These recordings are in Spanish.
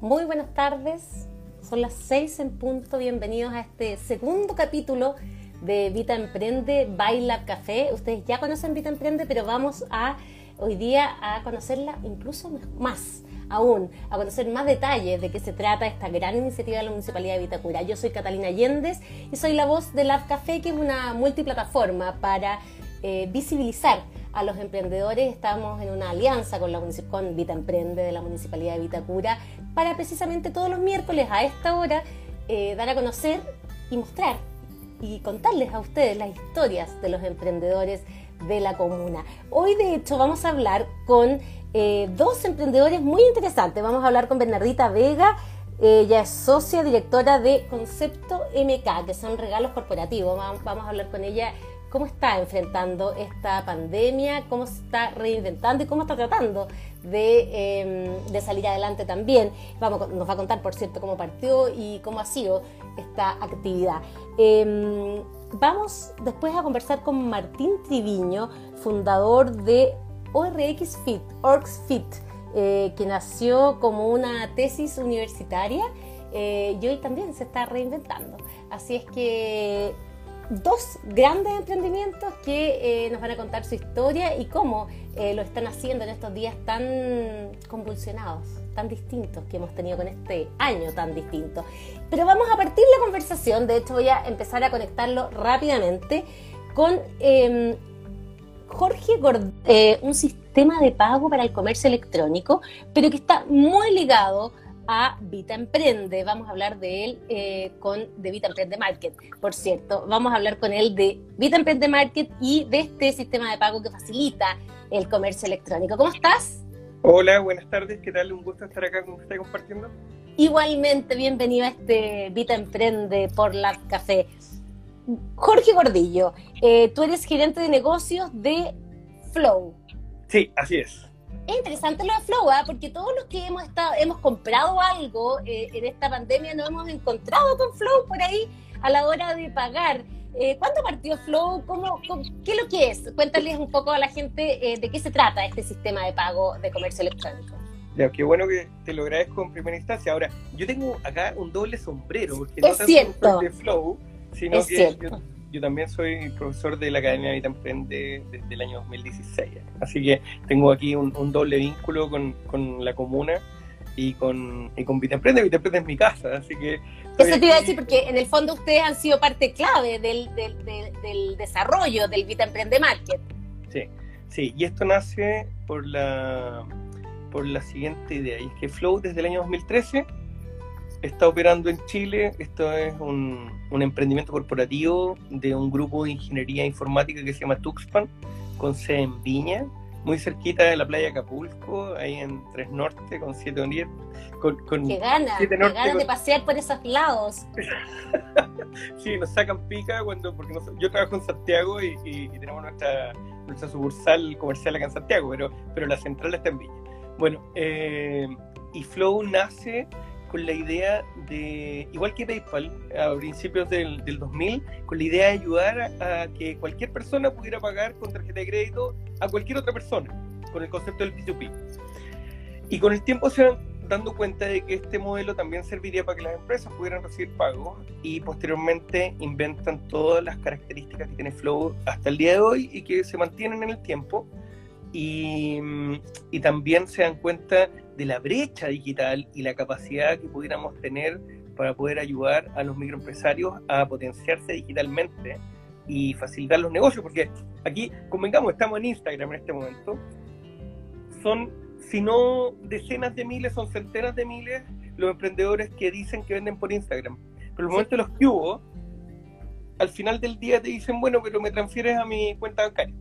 Muy buenas tardes, son las seis en punto, bienvenidos a este segundo capítulo de Vita Emprende Baila Café. Ustedes ya conocen Vita Emprende, pero vamos a hoy día a conocerla incluso más aún, a conocer más detalles de qué se trata esta gran iniciativa de la Municipalidad de Vitacura. Yo soy Catalina Allendez y soy la voz de Lab Café, que es una multiplataforma para eh, visibilizar a los emprendedores. Estamos en una alianza con, la, con Vita Emprende de la Municipalidad de Vitacura para precisamente todos los miércoles a esta hora eh, dar a conocer y mostrar y contarles a ustedes las historias de los emprendedores de la comuna. Hoy de hecho vamos a hablar con eh, dos emprendedores muy interesantes. Vamos a hablar con Bernardita Vega, ella es socia directora de Concepto MK, que son regalos corporativos. Vamos a hablar con ella cómo está enfrentando esta pandemia, cómo se está reinventando y cómo está tratando de, em, salir adelante también. Vamos, nos va a contar, por cierto, cómo partió y cómo ha sido esta actividad. Em, vamos después a conversar con Martín Triviño, fundador de ORX Fit, ORX Fit, eh, que nació como una tesis universitaria eh, y hoy también se está reinventando. Así es que dos grandes emprendimientos que eh, nos van a contar su historia y cómo eh, lo están haciendo en estos días tan convulsionados, tan distintos que hemos tenido con este año tan distinto. Pero vamos a partir la conversación, de hecho voy a empezar a conectarlo rápidamente con em, Jorge Gordillo, eh, un sistema de pago para el comercio electrónico, pero que está muy ligado Vita Emprende. Vamos a hablar de él eh, con de Vita Emprende Market, por cierto. Vamos a hablar con él de Vita Emprende Market y de este sistema de pago que facilita el comercio electrónico. ¿Cómo estás? Hola, buenas tardes. ¿Qué tal? Un gusto estar acá con usted compartiendo. Igualmente, bienvenido a este Vita Emprende por la Café. Jorge Gordillo, eh, tú eres gerente de negocios de Flow. Sí, así es es interesante lo de Flow, ¿ah? porque todos los que hemos estado, hemos comprado algo eh, en esta pandemia nos hemos encontrado con Flow por ahí a la hora de pagar. Eh, ¿Cuándo partió Flow? ¿Cómo, qué es lo que es? Cuéntales un poco a la gente eh, de qué se trata este sistema de pago de comercio electrónico. Ya, qué bueno que te lo agradezco en primera instancia. Ahora, yo tengo acá un doble sombrero, porque es no cierto. de Flow, sino que yo también soy profesor de la Academia Vita Emprende desde el año 2016. Así que tengo aquí un, doble vínculo con, con, la comuna y con, y con Vita Emprende. Vita Emprende es mi casa, así que... Eso te iba a decir porque en el fondo ustedes han sido parte clave del, del, del, desarrollo del Vita Emprende Market. Sí, sí, y esto nace por la, por la siguiente idea, y es que Flow desde el año 2013 está operando en Chile. Esto es un, emprendimiento corporativo de un grupo de ingeniería informática que se llama Tuxpan, con sede en Viña, muy cerquita de la playa Acapulco, ahí en Tres Norte, con Siete Oriente. Con, con que gana, que de pasear por esos lados. sí, nos sacan pica cuando, porque yo trabajo en Santiago y, tenemos nuestra, nuestra sucursal comercial acá en Santiago, pero, pero la central está en Viña. Bueno, eh, y Flow nace con la idea de, igual que PayPal a principios del, 2000, con la idea de ayudar a, que cualquier persona pudiera pagar con tarjeta de crédito a cualquier otra persona, con el concepto del P2P. Y con el tiempo se van dando cuenta de que este modelo también serviría para que las empresas pudieran recibir pagos y posteriormente inventan todas las características que tiene Flow hasta el día de hoy y que se mantienen en el tiempo. Y, y también se dan cuenta de la brecha digital y la capacidad que pudiéramos tener para poder ayudar a los microempresarios a potenciarse digitalmente y facilitar los negocios, porque aquí, convengamos, estamos en Instagram en este momento, son, si no decenas de miles, son centenas de miles los emprendedores que dicen que venden por Instagram. Pero el momento de los que hubo, al final del día te dicen, bueno, pero me transfieres a mi cuenta bancaria.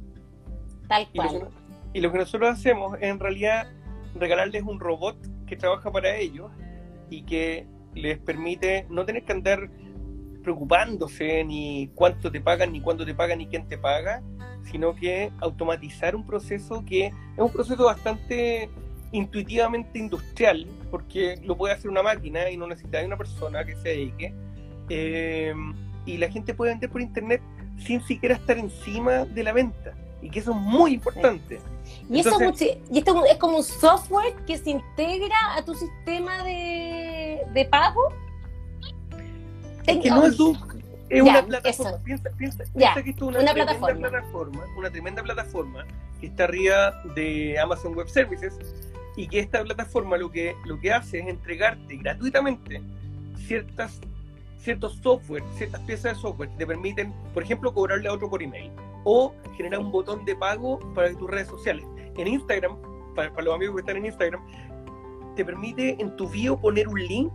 Tal cual. Y lo que nosotros hacemos es en realidad regalarles un robot que trabaja para ellos y que les permite no tener que andar preocupándose ni cuánto te pagan, ni cuándo te pagan, ni quién te paga, sino que automatizar un proceso que es un proceso bastante intuitivamente industrial, porque lo puede hacer una máquina y no necesita una persona que se dedique. Eh, y la gente puede vender por internet sin siquiera estar encima de la venta. Y que eso es muy importante. Y, eso, y esto es como un software que se integra a tu sistema de, de pago. Es que no es un, es una plataforma. Piensa, piensa, que esto es una, tremenda plataforma. una tremenda plataforma que está arriba de Amazon Web Services y que esta plataforma lo que, lo que hace es entregarte gratuitamente ciertas ciertos software, ciertas piezas de software que te permiten, por ejemplo, cobrarle a otro por email o generar un botón de pago para tus redes sociales. En Instagram, para, para los amigos que están en Instagram, te permite en tu bio poner un link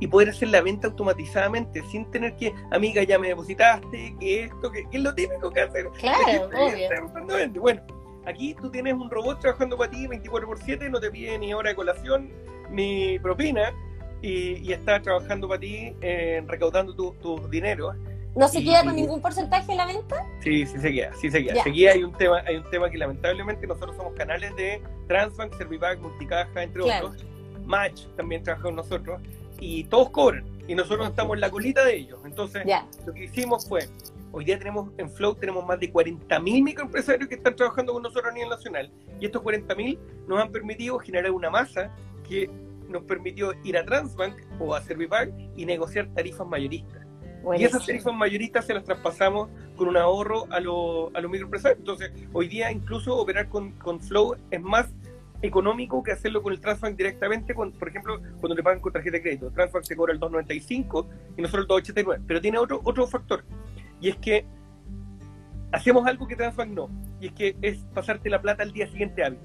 y poder hacer la venta automatizadamente sin tener que, amiga, ya me depositaste, que esto, que, es lo típico que hacer. Claro, obvio. Bueno, aquí tú tienes un robot trabajando para ti 24 por 7, no te pide ni hora de colación ni propina y, y está trabajando para ti eh, recaudando tus tu dinero. ¿No se queda con ningún porcentaje en la venta? Sí, sí se queda, sí se queda. Hay un tema, hay un tema que lamentablemente nosotros somos canales de Transbank, Servipack, Multicaja, entre otros. Match también trabaja con nosotros y todos cobran y nosotros estamos en la colita de ellos. Entonces, lo que hicimos fue, hoy día tenemos en Flow tenemos más de 40.000 microempresarios que están trabajando con nosotros a nivel nacional y estos 40.000 nos han permitido generar una masa que nos permitió ir a Transbank o a Servipack y negociar tarifas mayoristas. Y esas tarifas mayoristas se las traspasamos con un ahorro a, a los microempresarios. Entonces, hoy día incluso operar con, con Flow es más económico que hacerlo con el Transbank directamente, con, por ejemplo, cuando le pagan con tarjeta de crédito. Transbank se cobra el 2.95 y nosotros el 2.89. Pero tiene otro, otro factor, y es que hacemos algo que Transbank no, y es que es pasarte la plata al día siguiente hábil.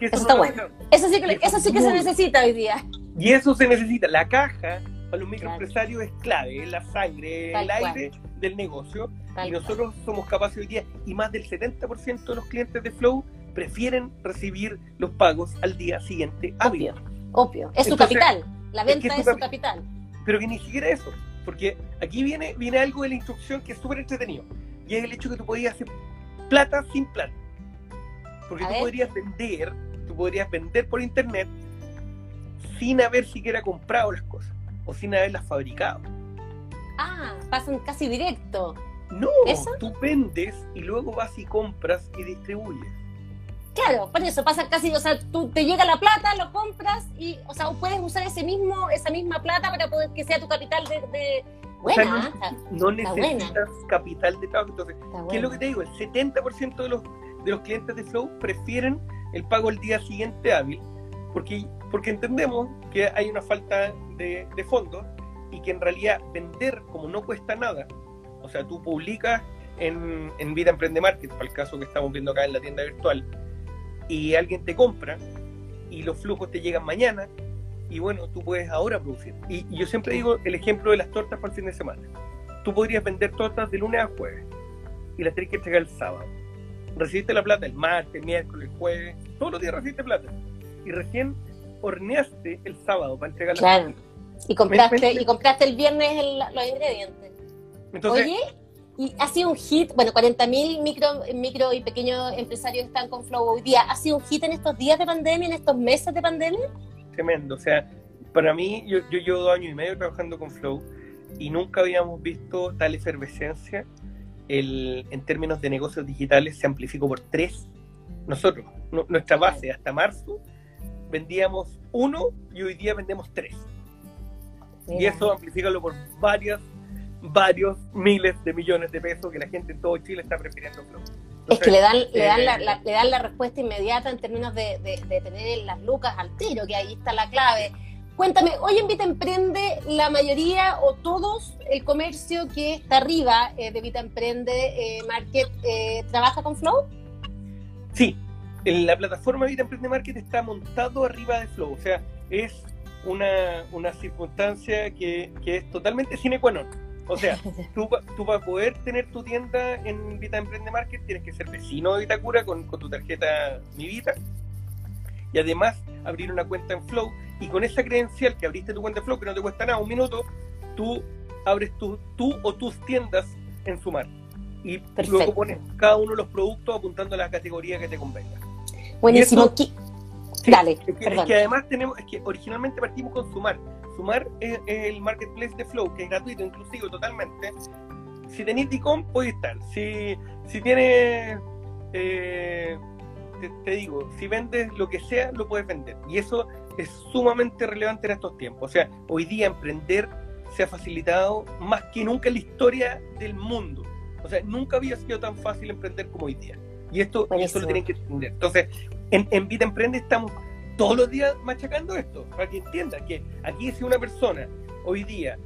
eso, está bueno. Eso sí que, eso sí que se necesita hoy día. Y eso se necesita. La caja para los microempresarios es clave, es la sangre, el aire del negocio. y nosotros somos capaces hoy día, y más del 70% de los clientes de Flow prefieren recibir los pagos al día siguiente Obvio, obvio. Es su capital. La venta es, su, capital. Pero que ni siquiera eso. Porque aquí viene, viene algo de la instrucción que es súper entretenido. Y es el hecho que tú podías hacer plata sin plata. Porque tú podrías vender, tú podrías vender por internet sin haber siquiera comprado las cosas. O sin haberlas fabricado. Ah, pasan casi directo. No, tú vendes y luego vas y compras y distribuyes. Claro, por eso pasa casi, o sea, tú te llega la plata, lo compras y, o sea, puedes usar ese mismo, esa misma plata para poder que sea tu capital de, buena. no, necesitas capital de trabajo. Entonces, ¿qué es lo que te digo? El 70% de los, de los clientes de Flow prefieren el pago el día siguiente hábil porque, porque entendemos que hay una falta de, fondos y que en realidad vender como no cuesta nada, o sea, tú publicas en, en Vida Emprende Market, para el caso que estamos viendo acá en la tienda virtual, y alguien te compra y los flujos te llegan mañana y bueno, tú puedes ahora producir. Y, yo siempre digo el ejemplo de las tortas para el fin de semana. Tú podrías vender tortas de lunes a jueves y las tienes que entregar el sábado. Recibiste la plata el martes, miércoles, jueves, todos los días recibiste plata. Y recién horneaste el sábado para entregar la claro. Y compraste, y compraste el viernes los ingredientes. Entonces, Oye, y ha sido un hit, bueno, 40.000 micro, micro y pequeños empresarios están con Flow hoy día. ¿Ha sido un hit en estos días de pandemia, en estos meses de pandemia? Tremendo, o sea, para mí, yo, yo llevo dos años y medio trabajando con Flow y nunca habíamos visto tal efervescencia. El, en términos de negocios digitales se amplificó por tres. Nosotros, nuestra base hasta marzo, vendíamos uno y hoy día vendemos tres. Y eso amplifícalo por varias varios miles de millones de pesos que la gente en todo Chile está prefiriendo Flow. es que le dan, le, dan la, eh, le dan la respuesta inmediata en términos de, de, tener las lucas al tiro, que ahí está la clave. Cuéntame, hoy en Vita Emprende, la mayoría o todos el comercio que está arriba eh, de Vita Emprende eh, Market trabaja con Flow? Sí, en la plataforma Vita Emprende Market está montado arriba de Flow, o sea, es una, una circunstancia que, que es totalmente sine qua non. O sea, tú, tú para poder tener tu tienda en Vita Emprende Market tienes que ser vecino de Vitacura con, con tu tarjeta Mi Vita. Y además abrir una cuenta en Flow y con esa credencial que abriste tu cuenta en Flow que no te cuesta nada, un minuto, tú abres tu, tú o tus tiendas en Sumar. Y luego pones cada uno de los productos apuntando a la categoría que te convenga. Buenísimo. Dale, es que, es que, además tenemos, es que originalmente partimos con Sumar, Sumar es, el marketplace de Flow, que es gratuito, inclusivo totalmente. Si tenéis DICOM, podéis estar. Si, si tienes eh, te, digo, si vendes lo que sea, lo puedes vender. Y eso es sumamente relevante en estos tiempos. O sea, hoy día emprender se ha facilitado más que nunca en la historia del mundo. O sea, nunca había sido tan fácil emprender como hoy día. Y esto, lo tienen que entender. Entonces, en, en Vida Emprende estamos todos los días machacando esto, para que entiendan que aquí si una persona hoy día,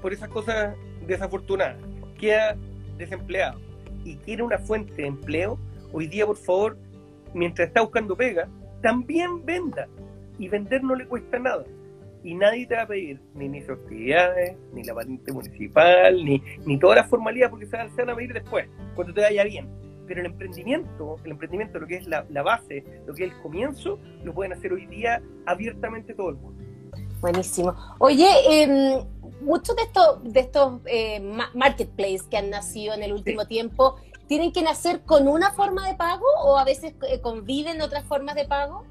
por esas cosas desafortunadas, queda desempleado y quiere una fuente de empleo, hoy día, por favor, mientras está buscando pega, también venda. Y vender no le cuesta nada. Y nadie te va a pedir ni inicio de actividades, ni la patente municipal, ni, ni toda la formalidad, porque se van, a pedir después, cuando te vaya bien. Pero el emprendimiento, el emprendimiento, lo que es la, base, lo que es el comienzo, lo pueden hacer hoy día abiertamente todo el mundo. Buenísimo. Oye, eh, muchos de estos, de estos eh, marketplaces que han nacido en el último tiempo, ¿tienen que nacer con una forma de pago o a veces eh, conviven otras formas de pago?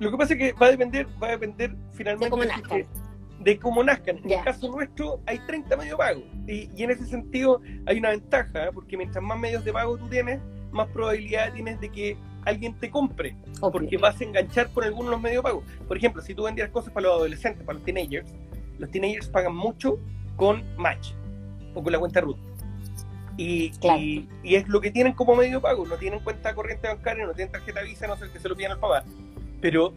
Lo que pasa es que va a depender, va a depender finalmente de cómo nazcan. De, cómo nazcan. En el caso nuestro hay 30 medios de pago y, y, en ese sentido hay una ventaja, ¿eh? porque mientras más medios de pago tú tienes, más probabilidad tienes de que alguien te compre, porque vas a enganchar con algunos de los medios de pago. Por ejemplo, si tú vendías cosas para los adolescentes, para los teenagers, los teenagers pagan mucho con Match o con la cuenta Root. Y, y, es lo que tienen como medio de pago. No tienen cuenta corriente bancaria, no tienen tarjeta Visa, no sé que se lo pidan al papá. Pero,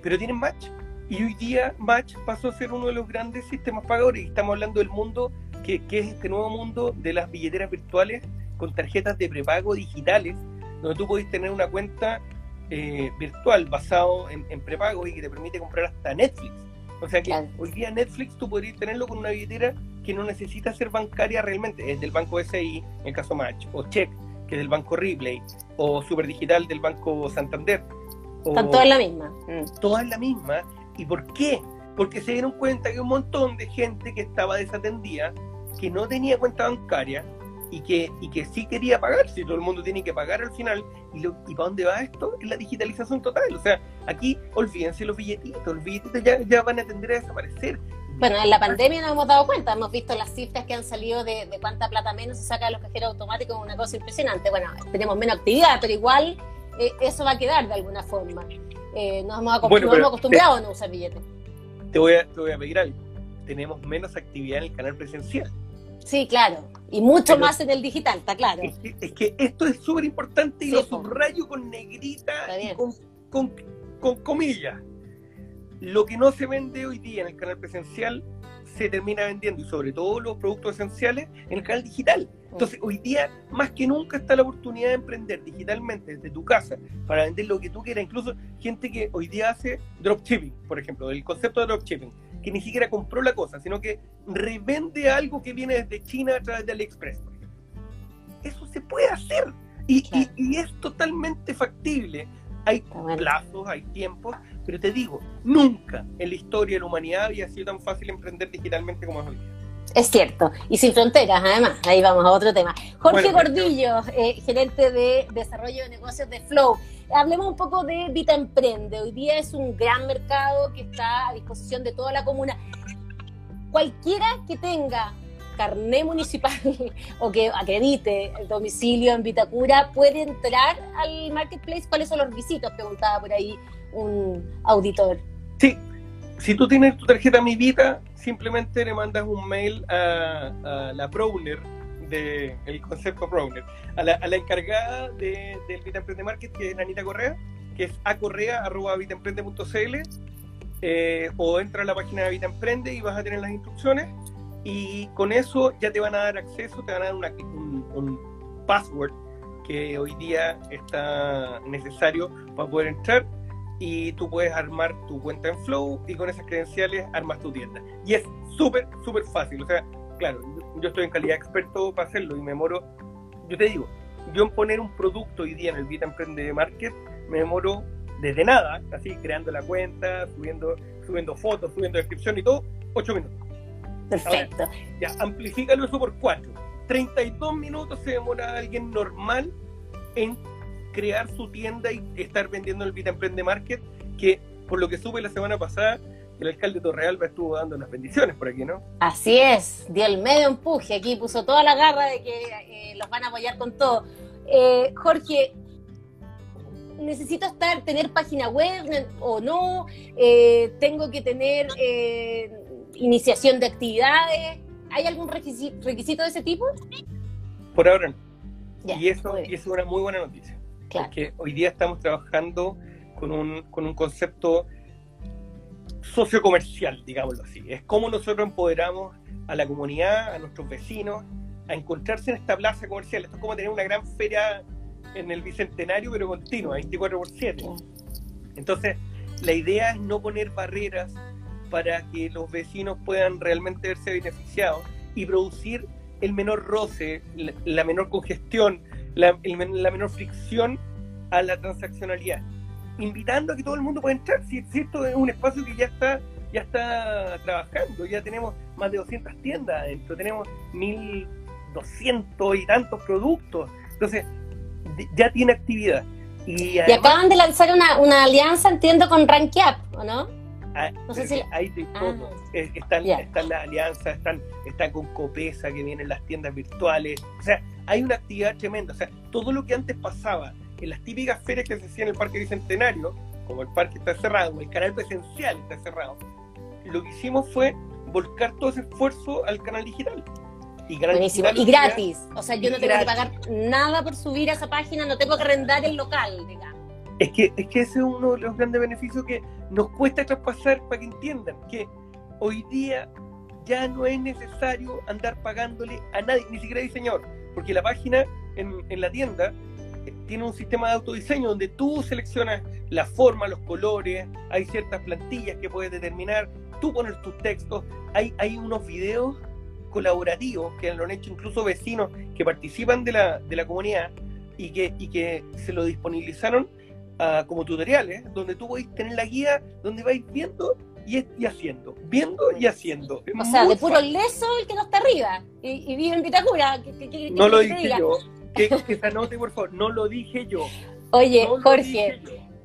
pero tienen Match. Y hoy día Match pasó a ser uno de los grandes sistemas pagadores. Y estamos hablando del mundo que, que es este nuevo mundo de las billeteras virtuales con tarjetas de prepago digitales, donde tú podés tener una cuenta eh, virtual basado en, en prepago y que te permite comprar hasta Netflix o sea que hoy día Netflix tú podrías tenerlo con una billetera que no necesita ser bancaria realmente, es del banco SI, en el caso Match, o Check, que es del banco Ripley, o Superdigital del banco Santander. Están todas la misma. Mm. Todas la misma. ¿Y por qué? Porque se dieron cuenta que un montón de gente que estaba desatendida, que no tenía cuenta bancaria, y que, y que sí quería pagar, si todo el mundo tiene que pagar al final, y, lo, y para dónde va esto, es la digitalización total, o sea, aquí olvídense los billetitos, los billetitos ya, ya van a tender a desaparecer. Bueno, en la pandemia nos hemos dado cuenta, hemos visto las cifras que han salido de, cuánta plata menos se saca de los cajeros automáticos, una cosa impresionante. Bueno, tenemos menos actividad, pero igual eh, eso va a quedar de alguna forma. Eh, nos hemos, acostumbrado a no usar billetes. Te voy, a, te voy a pedir algo. Tenemos menos actividad en el canal presencial. Sí, claro. Y mucho más en el digital, está claro. Es que, esto es súper importante y lo subrayo con negrita y con, con, comillas. Lo que no se vende hoy día en el canal presencial se termina vendiendo, y sobre todo los productos esenciales, en el canal digital. Mm. Entonces, hoy día, más que nunca, está la oportunidad de emprender digitalmente desde tu casa para vender lo que tú quieras. Incluso gente que hoy día hace dropshipping, por ejemplo, el concepto de dropshipping que ni siquiera compró la cosa, sino que revende algo que viene desde China a través de AliExpress. Eso se puede hacer y, es totalmente factible. Hay plazos, hay tiempos, pero te digo, nunca en la historia de la humanidad había sido tan fácil emprender digitalmente como es hoy Es cierto, y sin fronteras, además. Ahí vamos a otro tema. Jorge Gordillo, eh, gerente de desarrollo de negocios de Flow hablemos un poco de Vita Emprende. Hoy día es un gran mercado que está a disposición de toda la comuna. Cualquiera que tenga carné municipal o que acredite el domicilio en Vitacura puede entrar al marketplace. ¿Cuáles son los requisitos? Preguntaba por ahí un auditor. Sí, si tú tienes tu tarjeta Mi Vita, simplemente le mandas un mail a, la Browner del concepto Browner, a la, encargada de, del Vita Emprende Market, que es Anita Correa, que es acorrea.vitaemprende.cl, eh, o entra a la página de Vita Emprende y vas a tener las instrucciones, y con eso ya te van a dar acceso, te van a dar un, un password que hoy día está necesario para poder entrar y tú puedes armar tu cuenta en Flow y con esas credenciales armas tu tienda. Y es súper, súper fácil. O sea, claro, yo estoy en calidad experto para hacerlo y me demoro, yo te digo, yo en poner un producto hoy día en el Vita Emprende Market me demoro desde nada, así creando la cuenta, subiendo, subiendo fotos, subiendo descripción y todo, 8 minutos. Perfecto. ya, amplifícalo eso por 4. 32 minutos se demora alguien normal en crear su tienda y estar vendiendo el Vita Emprende Market, que por lo que supe la semana pasada, el alcalde Torrealba estuvo dando las bendiciones por aquí, ¿no? Así es, dio el medio empuje aquí, puso toda la garra de que eh, los van a apoyar con todo. Eh, Jorge, necesito estar, tener página web o no, eh, tengo que tener eh, iniciación de actividades. ¿Hay algún requisito, de ese tipo? Por ahora no. y, eso, es una muy buena noticia. Porque hoy día estamos trabajando con un, con un concepto sociocomercial, digámoslo así. Es como nosotros empoderamos a la comunidad, a nuestros vecinos, a encontrarse en esta plaza comercial. Esto es como tener una gran feria en el Bicentenario, pero continua, 24 por 7. Entonces, la idea es no poner barreras para que los vecinos puedan realmente verse beneficiados y producir el menor roce, la, menor congestión, la, la, menor fricción a la transaccionalidad. Invitando a que todo el mundo pueda entrar. Si, esto es un espacio que ya está, ya está trabajando, ya tenemos más de 200 tiendas adentro, tenemos 1200 y tantos productos. Entonces, ya tiene actividad. Y, acaban de lanzar una, una alianza, entiendo, con Rankiap, ¿o no? Ah, no sé si... Hay de ah, todo. están, están las alianzas, están, están con Copesa, que vienen las tiendas virtuales. O sea, hay una actividad tremenda. O sea, todo lo que antes pasaba en las típicas ferias que se hacían en el Parque Bicentenario, como el parque está cerrado, el canal presencial está cerrado, lo que hicimos fue volcar todo ese esfuerzo al canal digital. Y, Buenísimo. y gratis. O sea, yo no tengo que pagar nada por subir a esa página, no tengo que arrendar el local, digamos. Es que, es que ese es uno de los grandes beneficios que nos cuesta traspasar para que entiendan que hoy día ya no es necesario andar pagándole a nadie, ni siquiera diseñador, porque la página en, en la tienda eh, tiene un sistema de autodiseño donde tú seleccionas la forma, los colores, hay ciertas plantillas que puedes determinar, tú pones tus textos, hay, hay unos videos colaborativos que lo han hecho incluso vecinos que participan de la, de la comunidad y que, y que se lo disponibilizaron uh, como tutoriales, donde tú podés tener la guía donde vais viendo y, y, haciendo, viendo y haciendo. o sea, de puro leso el que no está arriba y, vive en Vitacura. no lo dije yo. Que, que se anote, por favor, no lo dije yo. Oye, Jorge,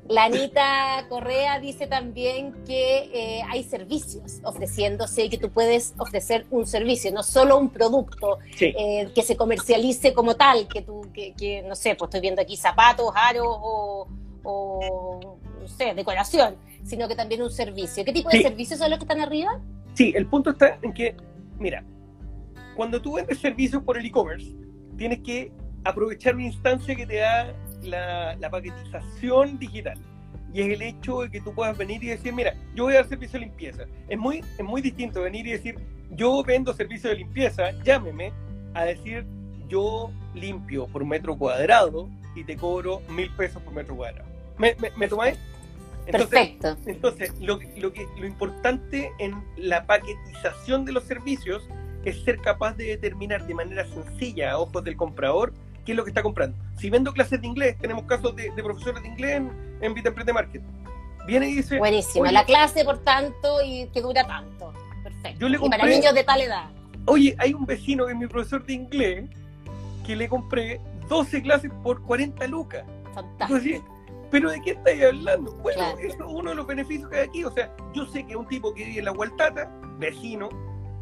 la Anita Correa dice también que eh, hay servicios ofreciéndose, que tú puedes ofrecer un servicio, no solo un producto eh, que se comercialice como tal, que tú, que, no sé, pues estoy viendo aquí zapatos, aros o, no sé, decoración, sino que también un servicio. ¿Qué tipo de servicios son los que están arriba? Sí, el punto está en que, mira, cuando tú vendes servicios por el e-commerce, tienes que aprovechar una instancia que te da la, paquetización digital. Y es el hecho de que tú puedas venir y decir, mira, yo voy a dar servicio de limpieza. Es muy, es muy distinto venir y decir, yo vendo servicio de limpieza, llámeme, a decir, yo limpio por metro cuadrado y te cobro mil pesos por metro cuadrado. ¿Me, me, me tomáis? Entonces, Perfecto. Entonces, lo, lo, que, lo importante en la paquetización de los servicios es ser capaz de determinar de manera sencilla a ojos del comprador qué es lo que está comprando. Si vendo clases de inglés, tenemos casos de, profesores de inglés en, en Vita Market. Viene y dice. Buenísimo, la clase por tanto y que dura tanto. Perfecto. Yo le compré, y para niños de tal edad. Oye, hay un vecino que es mi profesor de inglés que le compré 12 clases por 40 lucas. Fantástico. ¿Pero de qué estáis hablando? Bueno, eso es uno de los beneficios que hay aquí. O sea, yo sé que un tipo que vive en la Hualtata, vecino,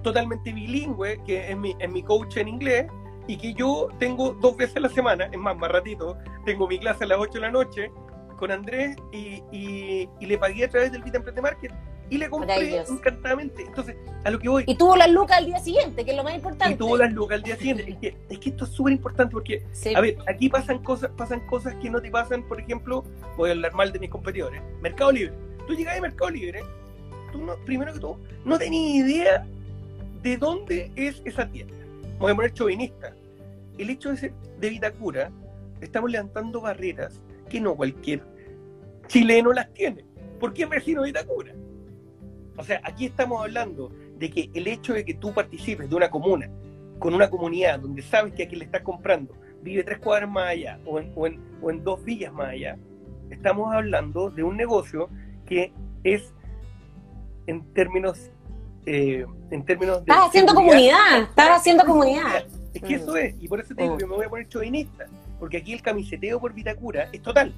totalmente bilingüe, que es mi, es mi coach en inglés, y que yo tengo dos veces a la semana, es más, más ratito, tengo mi clase a las 8 de la noche con Andrés y, y, le pagué a través del Vita Emprende Market y le compré encantadamente. Entonces, a lo que voy. Y tuvo las lucas al día siguiente, que es lo más importante. Y tuvo las lucas al día siguiente. es, que, es que esto es súper importante porque, a ver, aquí pasan cosas, pasan cosas que no te pasan, por ejemplo, voy a hablar mal de mis competidores. Mercado Libre. Tú llegas a Mercado Libre, tú no, primero que todo, no tenías idea de dónde es esa tienda. Voy a poner chauvinista el hecho de ser de Vitacura, estamos levantando barreras que no cualquier chileno las tiene. ¿Por qué es vecino de Vitacura? O sea, aquí estamos hablando de que el hecho de que tú participes de una comuna, con una comunidad donde sabes que a quien le estás comprando vive tres cuadras más allá o en, o en, dos villas más allá, estamos hablando de un negocio que es en términos eh, en términos de estás haciendo comunidad estás haciendo comunidad. Es que eso es, y por eso te digo, yo me voy a poner chauvinista, porque aquí el camiseteo por Vitacura es total.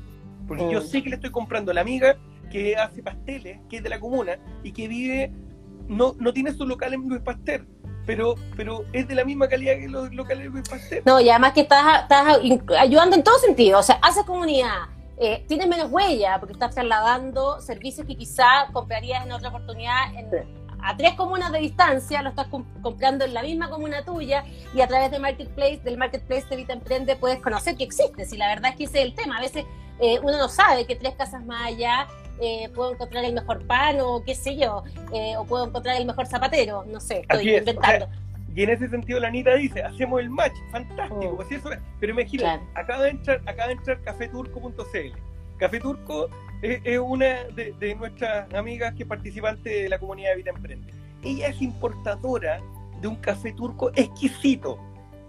Porque yo sé que le estoy comprando a la amiga que hace pasteles, que es de la comuna, y que vive, no, no tiene su local en Luis Pasteur, pero, pero es de la misma calidad que los locales de Luis Pasteur. No, y además que estás, estás ayudando en todo sentido, o sea, haces comunidad, eh, tienes menos huella porque estás trasladando servicios que quizá comprarías en otra oportunidad en, a tres comunas de distancia, lo estás comprando en la misma comuna tuya y a través de Marketplace, del Marketplace de Vita Emprende puedes conocer que existe. Si la verdad es que ese es el tema. A veces eh, uno no sabe que tres casas más allá eh, puedo encontrar el mejor pan o qué sé yo, eh, o puedo encontrar el mejor zapatero, no sé, estoy inventando. y en ese sentido la Anita dice, hacemos el match, fantástico, oh. pero imagínate, acaba de entrar, acaba de entrar cafeturco.cl. Café Turco es, una de, nuestras amigas que es participante de la comunidad de Vida Emprende. Ella es importadora de un café turco exquisito,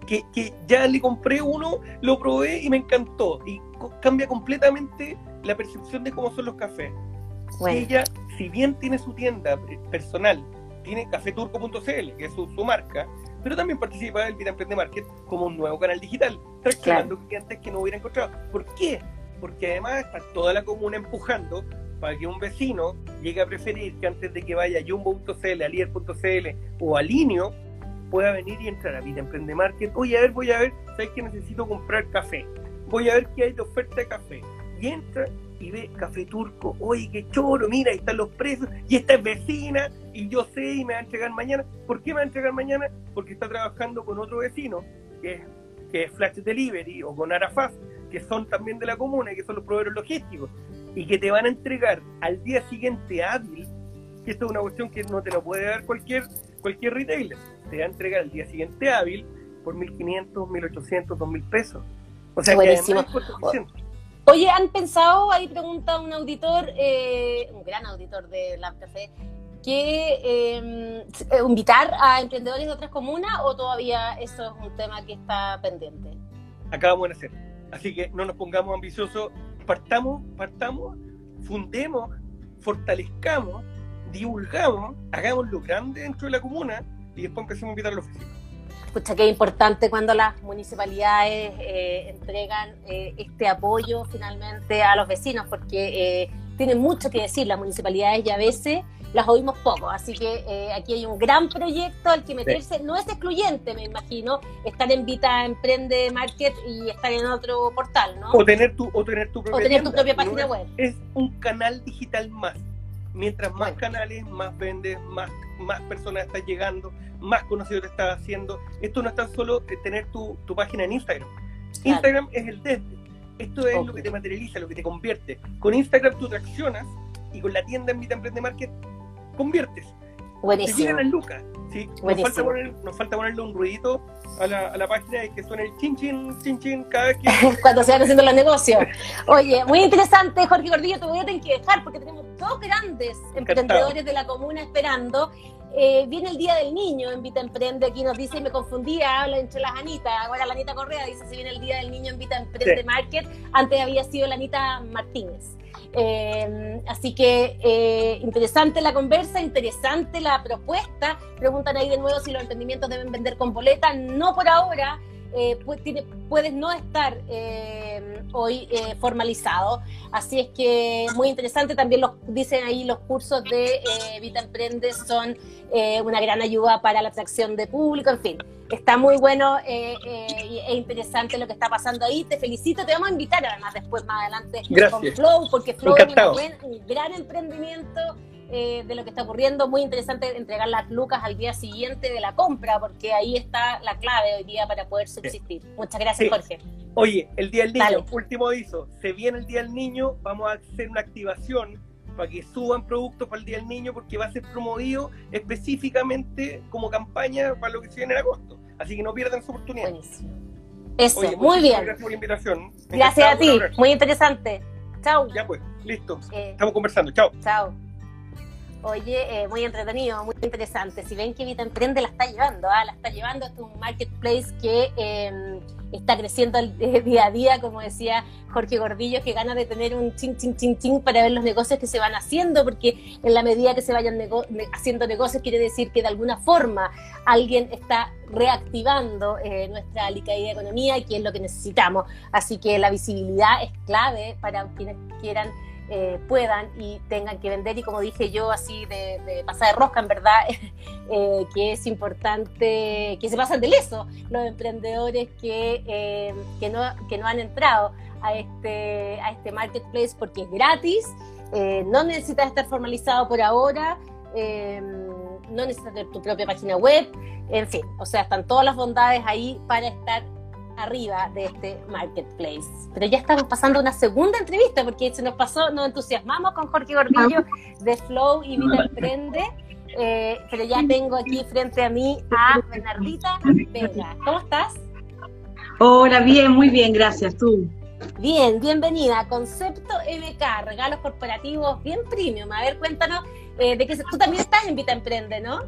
que, ya le compré uno, lo probé y me encantó. Y cambia completamente la percepción de cómo son los cafés. Ella, si bien tiene su tienda personal, tiene cafeturco.cl, que es su, marca, pero también participa del Vida Emprende Market como un nuevo canal digital, traccionando clientes que no hubiera encontrado. ¿Por qué? porque además está toda la comuna empujando para que un vecino llegue a preferir que antes de que vaya a Jumbo.cl, a Lier.cl o a Linio, pueda venir y entrar a Vida Emprende Market. Oye, a ver, voy a ver, ¿sabes que necesito comprar café? Voy a ver qué hay de oferta de café. Y entra y ve café turco. Oye, qué choro, mira, ahí están los precios. Y esta es vecina, y yo sé, y me va a entregar mañana. ¿Por qué me va a entregar mañana? Porque está trabajando con otro vecino, que es, que es Flash Delivery o con Arafaz, que son también de la comuna que son los proveedores logísticos, y que te van a entregar al día siguiente hábil, que esto es una cuestión que no te lo puede dar cualquier, cualquier retailer, te va a entregar al día siguiente hábil por 1.500, 1.800, 2.000 pesos. O sea, Buenísimo. Oye, ¿han pensado, ahí pregunta un auditor, eh, un gran auditor de la Café, que em, eh, invitar a emprendedores de otras comunas o todavía eso es un tema que está pendiente? Acabamos de hacer Así que no nos pongamos ambiciosos, partamos, partamos, fundemos, fortalezcamos, divulgamos, hagámoslo grande dentro de la comuna y después empecemos a invitar a los vecinos. Escucha, qué importante cuando las municipalidades eh, entregan eh, este apoyo finalmente a los vecinos, porque eh, tienen mucho que decir las municipalidades y a veces las oímos poco. Así que eh, aquí hay un gran proyecto al que meterse. No es excluyente, me imagino, estar en Vita Emprende Market y estar en otro portal, ¿no? O tener tu, o tener tu propia, o tener tu propia página web. Es un canal digital más. Mientras más canales, más vendes, más, más personas estás llegando, más conocido te estás haciendo. Esto no es tan solo tener tu, tu página en Instagram. Instagram es el desde. Esto es lo que te materializa, lo que te convierte. Con Instagram tú traccionas y con la tienda en Vita Emprende Market conviertes. Buenísimo. Te las lucas. ¿sí? Nos, falta poner, nos falta ponerle un ruidito a la, a la página y que suene el chin chin, chin chin cada vez que... Cuando se van haciendo los negocios. Oye, muy interesante, Jorge Gordillo, te voy a tener que dejar porque tenemos dos grandes emprendedores de la comuna esperando. Eh, viene el Día del Niño en Vita Emprende, aquí nos dice, y me confundía, habla entre las Anitas, ahora la Anita Correa dice, si viene el Día del Niño en Vita Emprende Market, antes había sido la Anita Martínez. Eh, así que eh, interesante la conversa, interesante la propuesta. Preguntan ahí de nuevo si los emprendimientos deben vender con boleta. No por ahora. Eh, puedes no estar eh, hoy eh, formalizado. Así es que muy interesante. También los, dicen ahí los cursos de Vita Emprende son una gran ayuda para la atracción de público. En fin, está muy bueno e interesante lo que está pasando ahí. Te felicito. Te vamos a invitar además después, más adelante, con Flow, porque Flow es un gran emprendimiento eh, de lo que está ocurriendo. Muy interesante entregar las lucas al día siguiente de la compra, porque ahí está la clave hoy día para poder subsistir. Muchas gracias, Jorge. Oye, el Día del Niño, último aviso, se viene el Día del Niño, vamos a hacer una activación para que suban productos para el Día del Niño, porque va a ser promovido específicamente como campaña para lo que se viene en agosto. Así que no pierdan su oportunidad. Buenísimo. Eso, muy bien. Gracias por la invitación. Gracias a ti, muy interesante. Chao. Ya pues, listo. Eh, Estamos conversando. Chao. Chao. Oye, eh, muy entretenido, muy interesante. Si ven que Vita Emprende la está llevando, ¿ah? la está llevando, es un marketplace que em, está creciendo día a día, como decía Jorge Gordillo, que gana de tener un chin, chin, chin, chin para ver los negocios que se van haciendo, porque en la medida que se vayan haciendo negocios quiere decir que de alguna forma alguien está reactivando eh, nuestra alicaída economía y que es lo que necesitamos. Así que la visibilidad es clave para quienes quieran eh, puedan y tengan que vender. Y como dije yo así de, de pasar de rosca en verdad eh, que es importante que se pasen de leso los emprendedores que, eh, que, no, que no han entrado a este, a este marketplace porque es gratis, no necesitas estar formalizado por ahora, no necesitas tu propia página web, en fin, o sea, están todas las bondades ahí para estar arriba de este marketplace. Pero ya estamos pasando una segunda entrevista porque se nos pasó, nos entusiasmamos con Jorge Gordillo de Flow y Vida Emprende. Eh, pero ya tengo aquí frente a mí a Bernardita Vega. ¿Cómo estás? Hola, bien, muy bien, gracias. ¿Tú? Bien, bienvenida. Concepto MK, regalos corporativos bien premium. A ver, cuéntanos eh, de que tú también estás en Vita Emprende, ¿no?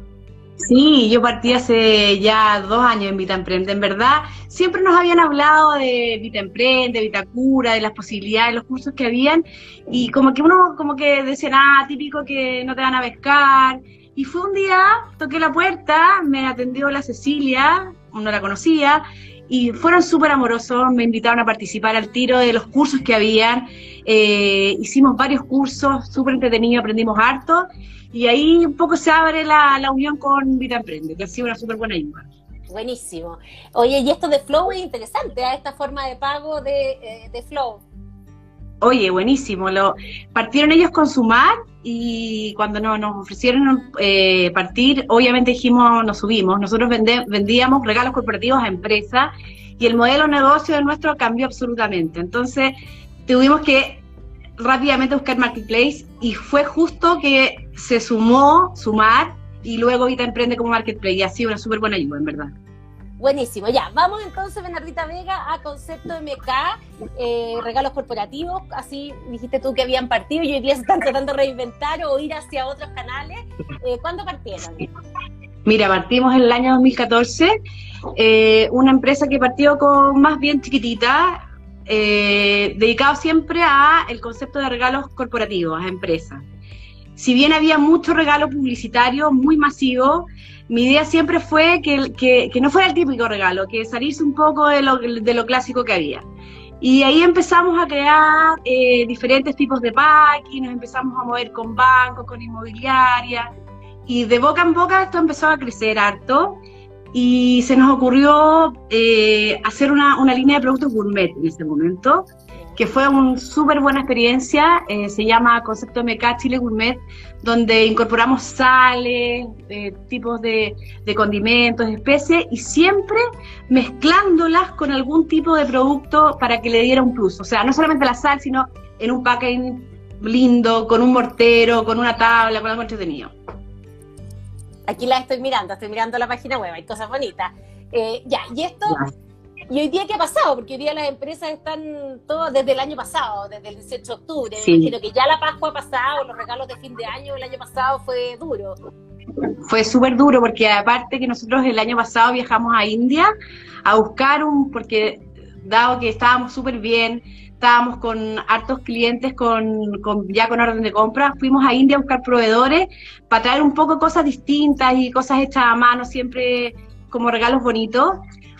Sí, yo partí hace ya dos años en Vita Emprende. En verdad, siempre nos habían hablado de Vita Emprende, Vitacura, de las posibilidades, los cursos que habían, y como que uno como que decía, ah, típico que no te van a pescar. Y fue un día, toqué la puerta, me atendió la Cecilia, no la conocía, y fueron súper amorosos, me invitaron a participar al tiro de los cursos que habían. Eh, hicimos varios cursos, súper entretenidos, aprendimos harto y ahí un poco se abre la, unión con Vida Emprende, que ha sido una súper buena ayuda. Buenísimo. Oye, y esto de Flow es interesante, ¿eh? esta forma de pago de, eh, de Flow. Oye, buenísimo. Lo, partieron ellos con Sumar y cuando nos ofrecieron eh, partir, obviamente dijimos, nos subimos. Nosotros vendíamos regalos corporativos a empresas y el modelo de negocio de nuestro cambió absolutamente. Entonces, tuvimos que rápidamente buscar Marketplace y fue justo que se sumó, sumar, y luego Vita Emprende como Marketplace. Y ha sido una súper buena ayuda, en verdad. Buenísimo, ya, vamos entonces, Bernardita Vega, a Concepto MK, eh, regalos corporativos, así dijiste tú que habían partido y hoy día se están tratando de reinventar o ir hacia otros canales. Eh, ¿Cuándo partieron? Mira, partimos en el año 2014, eh, una empresa que partió con más bien chiquitita, eh, dedicado siempre a el concepto de regalos corporativos a empresas. Si bien había mucho regalo publicitario muy masivo, mi idea siempre fue que, no fuera el típico regalo, que salirse un poco de lo, de lo clásico que había. Y ahí empezamos a crear eh, diferentes tipos de packing, nos empezamos a mover con bancos, con inmobiliaria, y de boca en boca esto empezó a crecer harto y se nos ocurrió eh, hacer una, una, línea de productos gourmet en ese momento, que fue una súper buena experiencia, eh, se llama Concepto MK Chile Gourmet, donde incorporamos sales, eh, tipos de, de, condimentos, especies, y siempre mezclándolas con algún tipo de producto para que le diera un plus. O sea, no solamente la sal, sino en un packaging lindo, con un mortero, con una tabla, con algo entretenido. Aquí la estoy mirando, estoy mirando la página web, hay cosas bonitas. Eh, ya, y esto, ¿y hoy día qué ha pasado? Porque hoy día las empresas están todas desde el año pasado, desde el 18 de octubre. Me imagino que ya la Pascua ha pasado, los regalos de fin de año el año pasado fue duro. Fue súper duro porque aparte que nosotros el año pasado viajamos a India a buscar un, porque dado que estábamos súper bien, estábamos con hartos clientes con, ya con orden de compra, fuimos a India a buscar proveedores para traer un poco cosas distintas y cosas hechas a mano, siempre como regalos bonitos.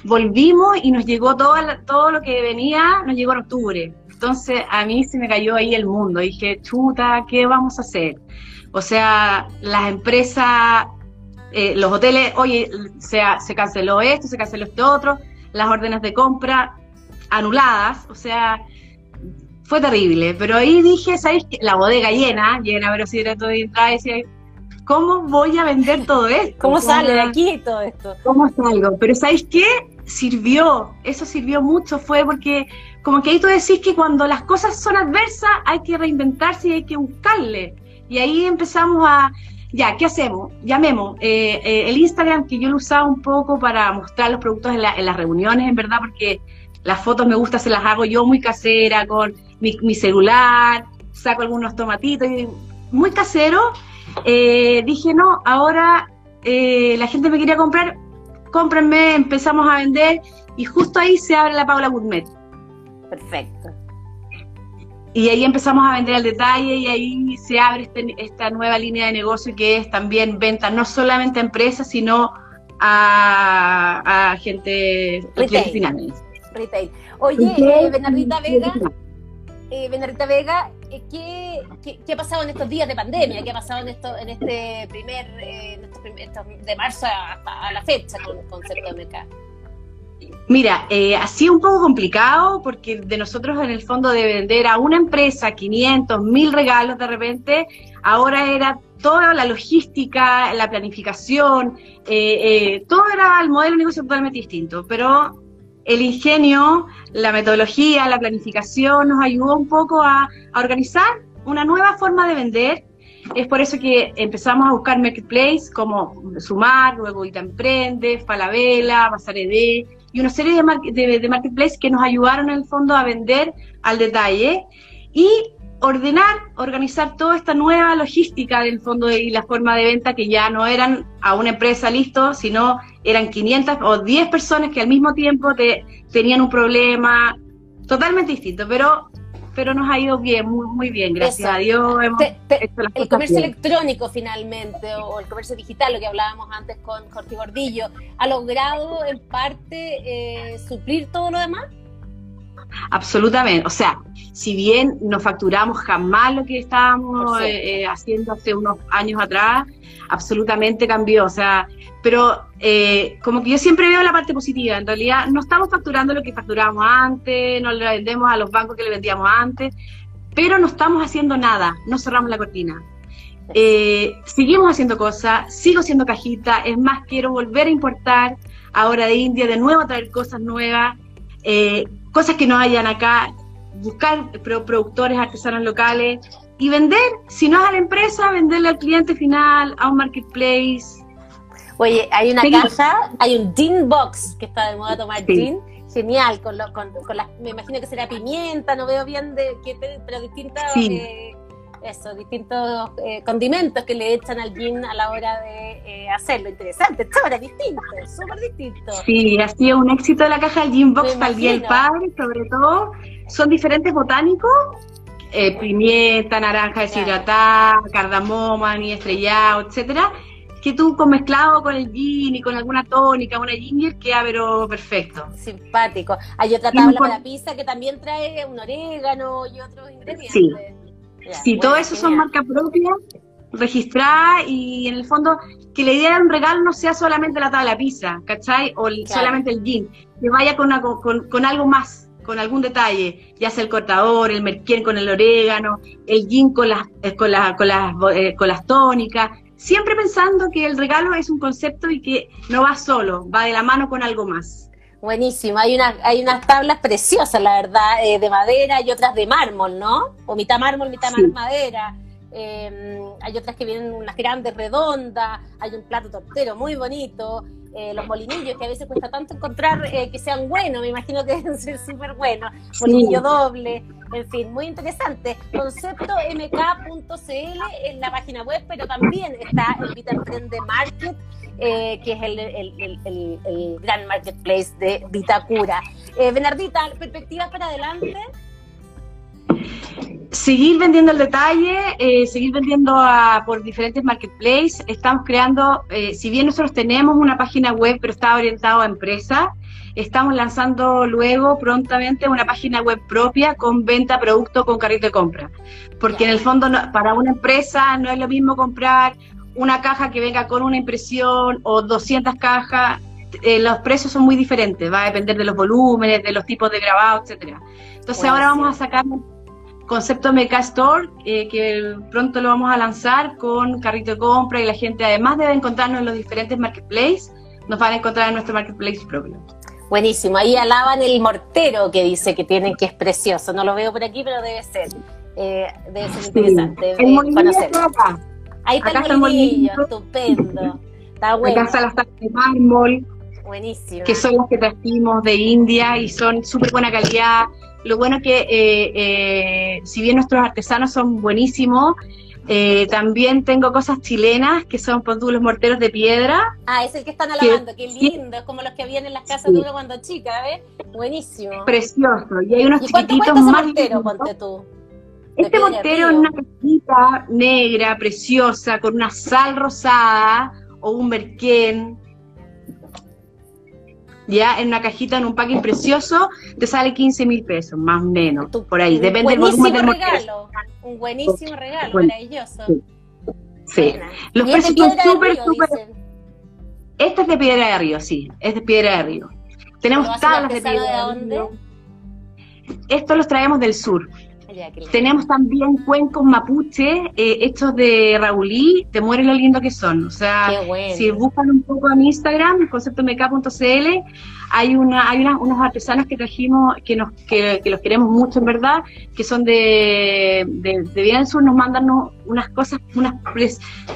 Volvimos y nos llegó todo, todo lo que venía, nos llegó en octubre. Entonces a mí se me cayó ahí el mundo. Dije, chuta, ¿qué vamos a hacer? O sea, las empresas, eh, los hoteles, oye, se, se canceló esto, se canceló esto otro, las órdenes de compra anuladas, o sea, fue terrible, pero ahí dije, ¿sabes qué? La bodega llena, llena, pero si todo y decía, ¿cómo voy a vender todo esto? ¿Cómo sale de aquí todo esto? ¿Cómo salgo? Pero ¿sabes qué? Sirvió, eso sirvió mucho, fue porque como que ahí tú decís que cuando las cosas son adversas hay que reinventarse y hay que buscarle. Y ahí empezamos a, ya, ¿qué hacemos? Llamemos. Eh, eh, el Instagram, que yo lo usaba un poco para mostrar los productos en, en las reuniones, en verdad, porque las fotos me gusta, se las hago yo muy casera, con mi, celular, saco algunos tomatitos, y muy casero. Eh, dije, no, ahora eh, la gente me quería comprar, cómprenme, empezamos a vender y justo ahí se abre la Paula Gourmet. Perfecto. Y ahí empezamos a vender al detalle y ahí se abre este, esta nueva línea de negocio que es también venta no solamente a empresas, sino a, gente retail. Retail. Oye, eh, Bernardita Vega, eh, Vega, eh, ¿qué, qué, ha pasado en estos días de pandemia? ¿Qué ha pasado en, esto, en este primer, eh, de marzo a la fecha con el concepto de mercado? Mira, eh, ha sido un poco complicado porque de nosotros en el fondo de vender a una empresa 500, 1000 regalos de repente, ahora era toda la logística, la planificación, eh, todo era el modelo de negocio totalmente distinto, pero el ingenio, la metodología, la planificación nos ayudó un poco a, organizar una nueva forma de vender. Es por eso que empezamos a buscar marketplace como Sumar, luego Ita Emprende, Falabella, Basarede y una serie de, de marketplace que nos ayudaron en el fondo a vender al detalle. Y ordenar, organizar toda esta nueva logística del fondo y la forma de venta que ya no eran a una empresa listo, sino eran 500 o 10 personas que al mismo tiempo te, tenían un problema totalmente distinto, pero pero nos ha ido bien, muy, muy bien, gracias a Dios. el comercio electrónico finalmente, o el comercio digital, lo que hablábamos antes con Jorge Gordillo, ¿ha logrado en parte eh, suplir todo lo demás? Absolutamente. O sea, si bien no facturamos jamás lo que estábamos eh, eh, haciendo hace unos años atrás, absolutamente cambió. O sea, pero eh, como que yo siempre veo la parte positiva. En realidad, no estamos facturando lo que facturábamos antes, no le vendemos a los bancos que le vendíamos antes, pero no estamos haciendo nada, no cerramos la cortina. seguimos haciendo cosas, sigo siendo cajita, es más, quiero volver a importar ahora de India, de nuevo a traer cosas nuevas cosas que no hayan acá, buscar productores artesanos locales y vender, si no es a la empresa, venderle al cliente final, a un marketplace. Oye, hay una caja, hay un gin box que está de moda tomar gin, genial, con, lo, con, con las, me imagino que será pimienta, no veo bien de qué, pero distintas eh, eso, distintos eh, condimentos que le echan al gin a la hora de eh, hacerlo. Interesante, chévere, distinto, súper distinto. Sí, ha sido un éxito de la caja del gin box para el día del padre, sobre todo. Son diferentes botánicos, eh, pimienta, naranja deshidratada, cardamoma, ni estrellado, etcétera, que tú con mezclado con el gin y con alguna tónica, una ginger, queda pero perfecto. Simpático. Hay otra tabla para pizza que también trae un orégano y otros ingredientes. Sí. Sí, todo eso son marcas propias, registradas y en el fondo que la idea de un regalo no sea solamente la tabla pizza, ¿cachai? O solamente el jean, que vaya con, con, algo más, con algún detalle, ya sea el cortador, el merquén con el orégano, el jean con las, eh, con, con, las, eh, con las tónicas, siempre pensando que el regalo es un concepto y que no va solo, va de la mano con algo más. Buenísimo, hay, una, hay unas tablas preciosas, la verdad, eh, de madera y otras de mármol, ¿no? O mitad mármol, mitad madera. Em, hay otras que vienen unas grandes, redondas, hay un plato tortero muy bonito, eh, los molinillos que a veces cuesta tanto encontrar eh, que sean buenos, me imagino que deben ser súper buenos, molinillo doble, en fin, muy interesante. Concepto mk.cl en la página web, pero también está el Vita Emprende Market, eh, que es el, gran marketplace de Vitacura. Eh, Bernardita, ¿perspectivas para adelante? Seguir vendiendo el detalle, eh, seguir vendiendo por diferentes marketplaces. Estamos creando, eh, si bien nosotros tenemos una página web, pero está orientado a empresas, estamos lanzando luego prontamente una página web propia con venta producto con carrito de compra. Porque en el fondo para una empresa no es lo mismo comprar una caja que venga con una impresión o 200 cajas, eh, los precios son muy diferentes, va a depender de los volúmenes, de los tipos de grabado, etcétera. Entonces ahora vamos a sacar concepto Meca Store eh, que pronto lo vamos a lanzar con carrito de compra y la gente además debe encontrarnos en los diferentes marketplaces, nos van a encontrar en nuestro marketplace propio. Buenísimo, ahí alaban el mortero que dice que tienen que es precioso, no lo veo por aquí pero debe ser, eh, debe ser interesante Ahí está el molinillo, estupendo. Está bueno. Acá están las tazas de mármol. Buenísimo. Que son las que trajimos de India y son súper buena calidad. Lo bueno es que, eh, eh, si bien nuestros artesanos son buenísimos, eh, también tengo cosas chilenas que son los morteros de piedra. Ah, es el que están alabando, qué lindo, es como los que habían en las casas de uno cuando chica, ¿ves? Buenísimo. Precioso. Y hay unos chiquititos más. Mortero, ponte tú? Este montero en una cajita negra, preciosa, con una sal rosada o un merquén. Ya en una cajita, en un packing precioso, te sale 15 mil pesos, más o menos, por ahí. Depende del volumen mortero. regalo, un buenísimo regalo, Bueno, maravilloso. sí. Sí. Los de precios son súper, súper-. Este es de Piedra de Río, sí, es de Piedra de Río. Tenemos ¿Lo hacen tablas de Piedra de de dónde? Río. Estos los traemos del sur. Tenemos también cuencos mapuche eh, hechos de Raulí, te mueres lo lindo que son. O sea, bueno. si buscan un poco en Instagram, conceptomk.cl, hay una, hay una- unos artesanos que trajimos, que nos, que, que los queremos mucho en verdad, que son de, de, de del Sur, nos mandan unas cosas, unas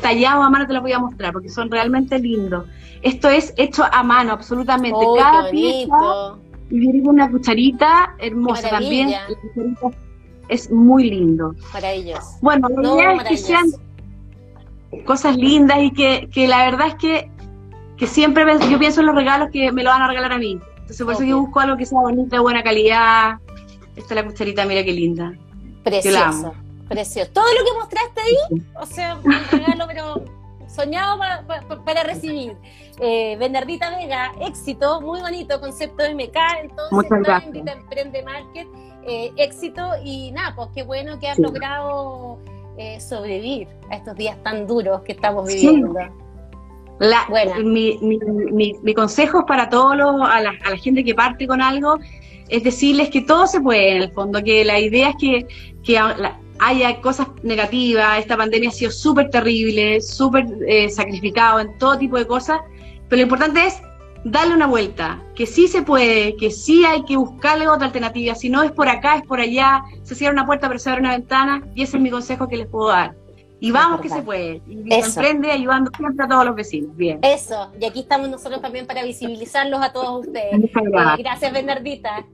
tallados a mano, te las voy a mostrar, porque son realmente lindos. Esto es hecho a mano, absolutamente. Oh, Cada pieza y viene con una cucharita hermosa también. La cucharita es muy lindo. Maravilloso. Bueno, la No, idea es que sean cosas lindas y que, que la verdad es que, que siempre yo pienso en los regalos que me lo van a regalar a mí. Entonces por eso yo busco algo que sea bonito, de buena calidad. Esta es la cucharita, mira qué linda. Precioso. Precioso. Todo lo que mostraste ahí, o sea, un regalo, pero soñado para, para- para recibir. Eh, Bernardita Vega, éxito, muy bonito, concepto de MK, entonces Muchas gracias. Emprende Market, eh, éxito y nada, pues qué bueno que has Sí. logrado eh, sobrevivir a estos días tan duros que estamos Sí. viviendo. La, Buena. mi, mi, mi, mi consejo es para todos los, a la, a la gente que parte con algo, es decirles que todo se puede en el fondo, que la idea es que, que haya cosas negativas, esta pandemia ha sido súper terrible, súper eh, sacrificado en todo tipo de cosas, pero lo importante es darle una vuelta, que sí se puede, que sí hay que buscarle otra alternativa, si no es por acá, es por allá, se cierra una puerta pero se abre una ventana, y ese es mi consejo que les puedo dar. Y vamos que se puede, y Eso. emprende ayudando siempre a todos los vecinos, bien. Eso, y aquí estamos nosotros también para visibilizarlos a todos ustedes. Muchas Eh, gracias. gracias, Bernardita.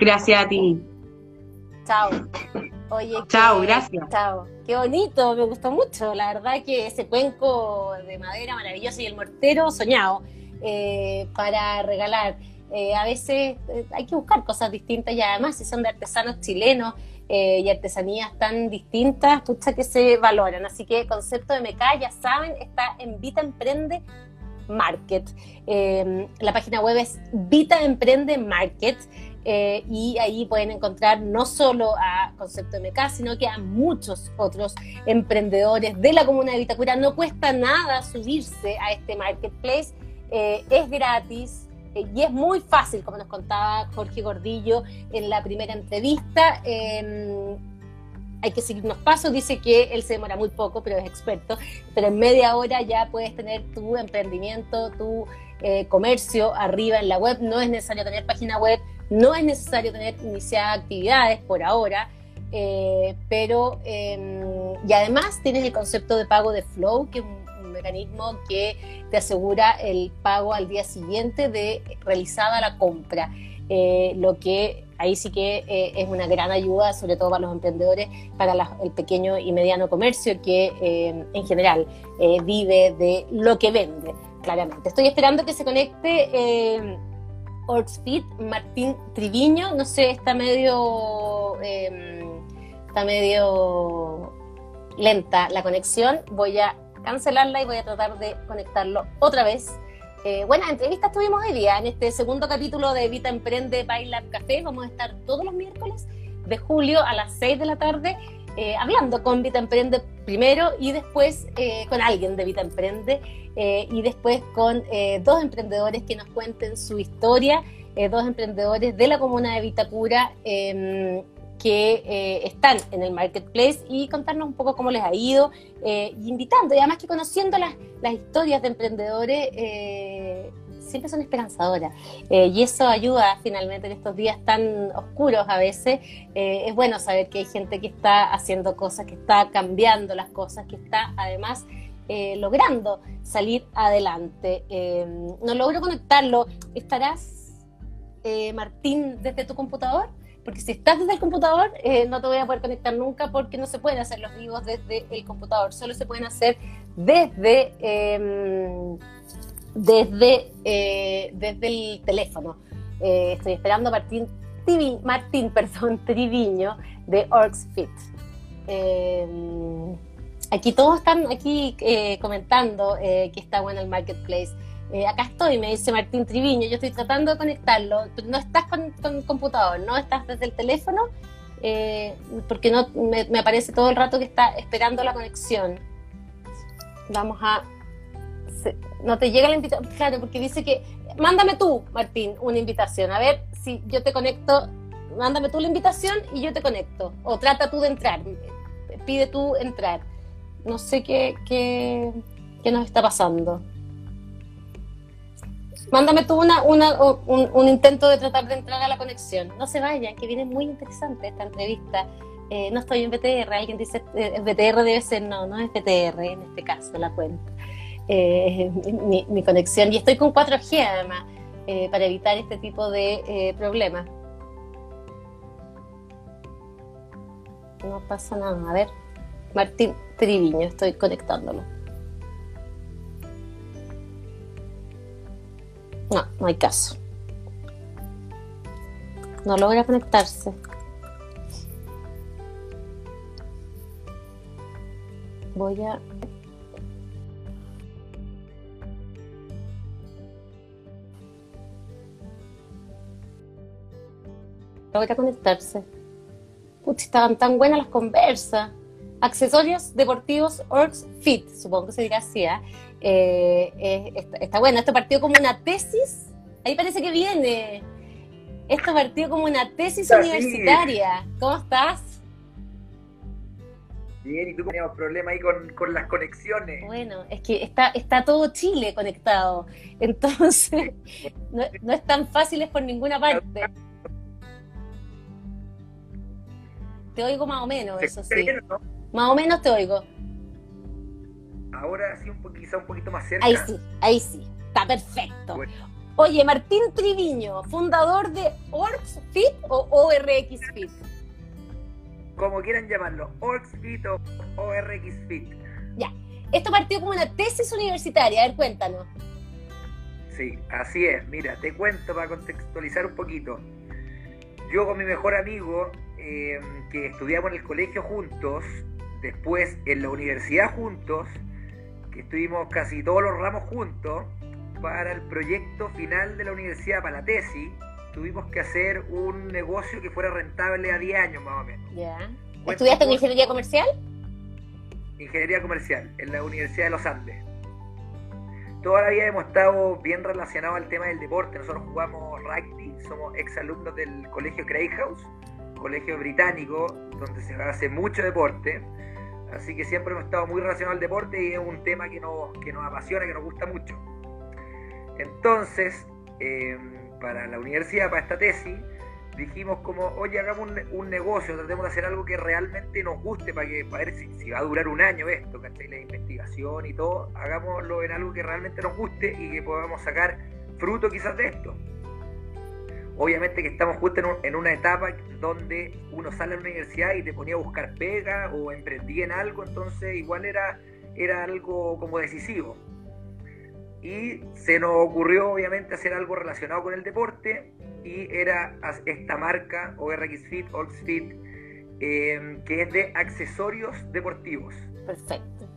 Gracias a ti. Chao. Oye, qué- Chao, gracias. Chao. Qué bonito, me gustó mucho. La verdad que ese cuenco de madera maravilloso y el mortero soñado eh, para regalar. Eh, a veces eh, hay que buscar cosas distintas y además si son de artesanos chilenos y artesanías tan distintas, pucha que se valoran. Así que concepto de MK, ya saben, está en Vita Emprende Market. Eh, la página web es Vita Emprende Market. y ahí pueden encontrar no solo a Concepto MK, sino que a muchos otros emprendedores de la comuna de Vitacura. No cuesta nada subirse a este marketplace, eh, es gratis eh, y es muy fácil, como nos contaba Jorge Gordillo en la primera entrevista. Eh, hay que seguir unos pasos, dice que él se demora muy poco, pero es experto, pero en media hora ya puedes tener tu emprendimiento, tu eh, comercio arriba en la web, no es necesario tener página web, no es necesario tener iniciadas actividades por ahora, pero eh, y además tienes el concepto de pago de flow, que es un mecanismo que te asegura el pago al día siguiente de realizada la compra, eh, lo que ahí sí que eh, es una gran ayuda, sobre todo para los emprendedores, para el pequeño y mediano comercio que eh, en general vive de lo que vende, claramente. Estoy esperando que se conecte Orxfit, Martín Triviño, no sé, está medio, está medio lenta la conexión, voy a cancelarla y voy a tratar de conectarlo otra vez. Eh, buenas entrevistas tuvimos hoy día en este segundo capítulo de Vita Emprende Baila Café. Vamos a estar todos los miércoles de julio a las 6 de la tarde eh, hablando con Vita Emprende primero y después eh, con alguien de Vita Emprende eh, y después con dos emprendedores que nos cuenten su historia, dos emprendedores de la comuna de Vitacura eh, que eh, están en el marketplace y contarnos un poco cómo les ha ido, eh, invitando, y además que conociendo las, las historias de emprendedores eh, siempre son esperanzadoras. Eh, y eso ayuda finalmente en estos días tan oscuros a veces. Es bueno saber que hay gente que está haciendo cosas, que está cambiando las cosas, que está además logrando salir adelante. Eh, no logro conectarlo. ¿Estarás, Martín, desde tu computador? Porque si estás desde el computador, eh, no te voy a poder conectar nunca porque no se pueden hacer los vivos desde el computador, solo se pueden hacer desde, eh, desde, eh, desde el teléfono. Eh, estoy esperando a Martín, Tivi- Triviño de Orgsfit. Eh, aquí todos están aquí comentando que está bueno el marketplace. Eh, acá estoy, me dice Martín Triviño, yo estoy tratando de conectarlo, no estás con, con computador, no estás desde el teléfono, eh, porque no me, me, aparece todo el rato que está esperando la conexión. Vamos a... no te llega la invitación, claro, porque dice que... Mándame tú, Martín, una invitación, a ver si yo te conecto, mándame tú la invitación y yo te conecto, o trata tú de entrar, pide tú entrar. No sé qué, qué, qué nos está pasando. Mándame tú una, una, un, un, intento de tratar de entrar a la conexión. No se vayan, que viene muy interesante esta entrevista. Eh, no estoy en BTR, alguien dice eh, BTR debe ser, no, no es BTR en este caso la cuenta. Eh, mi, conexión, y estoy con 4G además, eh, para evitar este tipo de eh, problemas. No pasa nada, a ver, Martín Triviño, estoy conectándolo. No, no hay caso. No logra conectarse. Voy a... Logra conectarse. Puch, estaban tan buenas las conversas. Accesorios deportivos Orcs Fit, supongo que se dirá así, ¿eh? Eh, está, está, bueno. Esto partió como una tesis. Ahí parece que viene. Esto partió como una tesis Así. universitaria. ¿Cómo estás? Bien, y tú teníamos problemas ahí con, con, las conexiones. Bueno, es que está, está todo Chile conectado. Entonces, no, no es tan fácil por ninguna parte. Te oigo más o menos, eso sí. Más o menos te oigo. Ahora sí, un po quizá un poquito más cerca. Ahí sí, ahí sí. Está perfecto. Bueno. Oye, Martín Triviño, fundador de Orcs Fit o ORX Fit. Como quieran llamarlo, Orcs Fit o ORX Fit. Ya. Esto partió como una tesis universitaria. A ver, cuéntanos. Sí, así es. Mira, te cuento para contextualizar un poquito. Yo con mi mejor amigo, eh, que estudiamos en el colegio juntos, después en la universidad juntos, que estuvimos casi todos los ramos juntos, para el proyecto final de la universidad, para la tesis, tuvimos que hacer un negocio que fuera rentable a 10 años más o menos. Ya. ¿Estudiaste en ingeniería comercial? Ingeniería comercial, en la Universidad de los Andes. Toda la vida hemos estado bien relacionados al tema del deporte. Nosotros jugamos rugby, somos exalumnos del colegio Craig House, colegio británico, donde se hace mucho deporte. Así que siempre hemos estado muy relacionados al deporte y es un tema que nos, que nos apasiona, que nos gusta mucho. Entonces, eh, para la universidad, para esta tesis, dijimos como, oye, hagamos un, un, negocio, tratemos de hacer algo que realmente nos guste para que para ver si, si va a durar un año esto, ¿cachai? La investigación y todo, hagámoslo en algo que realmente nos guste y que podamos sacar fruto quizás de esto. Obviamente que estamos justo en, un, en una etapa donde uno sale a la universidad y te ponía a buscar pega o emprendía en algo, entonces igual era, era algo como decisivo y se nos ocurrió obviamente hacer algo relacionado con el deporte y era esta marca ORX Fit, Ox Fit, eh, que es de accesorios deportivos. Perfecto.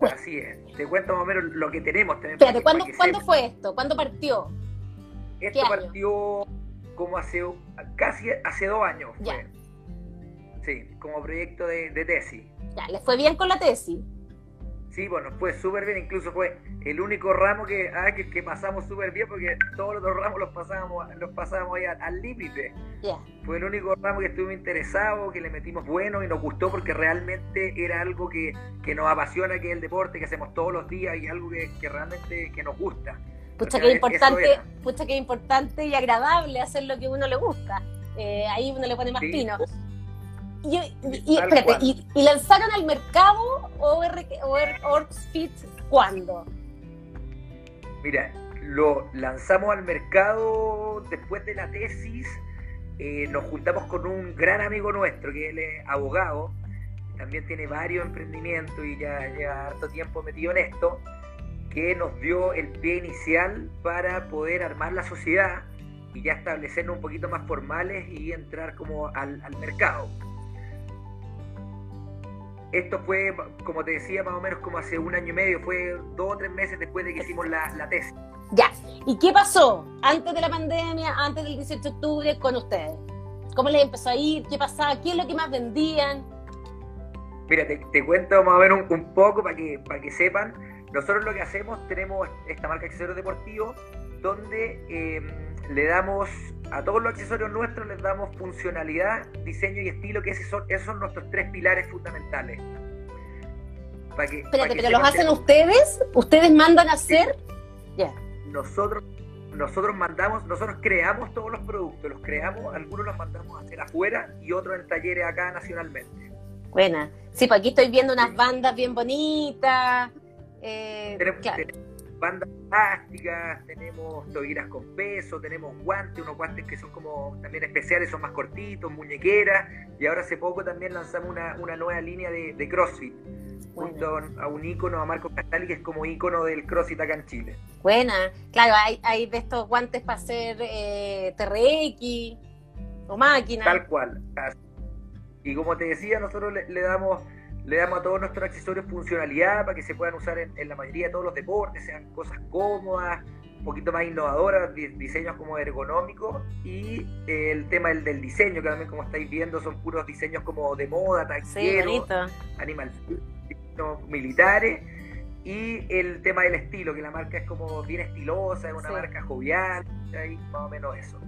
Así es. Te cuento más o menos lo que tenemos. Espérate, ¿cuándo, ¿cuándo fue esto? ¿Cuándo partió? Esto partió como hace casi hace dos años. Fue. Ya. Sí, como proyecto de, de tesis. Ya, ¿les fue bien con la tesis? Sí, bueno, fue súper bien, incluso fue el único ramo que, ah, que, que, pasamos súper bien porque todos los otros ramos los pasábamos, los pasábamos ahí al, al límite. Yeah. Fue el único ramo que estuvimos interesados, que le metimos bueno y nos gustó porque realmente era algo que, que nos apasiona, que es el deporte, que hacemos todos los días y algo que, que realmente que nos gusta. Pucha que, importante, pucha que importante y agradable hacer lo que uno le gusta. Eh, ahí uno le pone más Sí. pino. Y, y, Tal espérate, y, y lanzaron al mercado OR, OR, Orgsfit cuándo? Mira, lo lanzamos al mercado después de la tesis. eh, nos juntamos con un gran amigo nuestro, que él es abogado, también tiene varios emprendimientos y ya lleva harto tiempo metido en esto, que nos dio el pie inicial para poder armar la sociedad y ya establecernos un poquito más formales y entrar como al, al mercado. esto fue, como te decía, más o menos como hace un año y medio, fue dos o tres meses después de que hicimos la, la tesis. Ya, ¿y qué pasó antes de la pandemia, antes del 18 de octubre con ustedes? ¿Cómo les empezó a ir? ¿Qué pasaba? ¿Qué es lo que más vendían? Mira, te, cuento más o menos un, poco para que, para que sepan. Nosotros lo que hacemos, tenemos esta marca de accesorios deportivos, donde em, le damos a todos los accesorios nuestros, les damos funcionalidad, diseño y estilo, que esos son, esos son nuestros tres pilares fundamentales. Para que, Espérate, pero los hacen ustedes, ustedes mandan a hacer. Ya. Nosotros nosotros mandamos, nosotros creamos todos los productos, los creamos, algunos los mandamos a hacer afuera y otros en talleres acá nacionalmente. Buena. Sí, pues aquí estoy viendo unas bandas bien bonitas. Eh, tenemos, bandas plásticas, tenemos toguiras con peso, tenemos guantes, unos guantes que son como también especiales, son más cortitos, muñequeras, y ahora hace poco también lanzamos una, nueva línea de, CrossFit, junto a un ícono, a Marco Castali, que es como ícono del CrossFit acá en Chile. Buena, claro, hay, hay de estos guantes para hacer eh, TRX o máquinas. Tal cual. Y como te decía, nosotros le damos le damos a todos nuestros accesorios funcionalidad para que se puedan usar en, la mayoría de todos los deportes, sean cosas cómodas, un poquito más innovadoras, diseños como ergonómicos y el tema del, del, diseño, que también como estáis viendo son puros diseños como de moda, taxeros, animal militares y el tema del estilo, que la marca es como bien estilosa, es una marca jovial, ahí más o menos eso.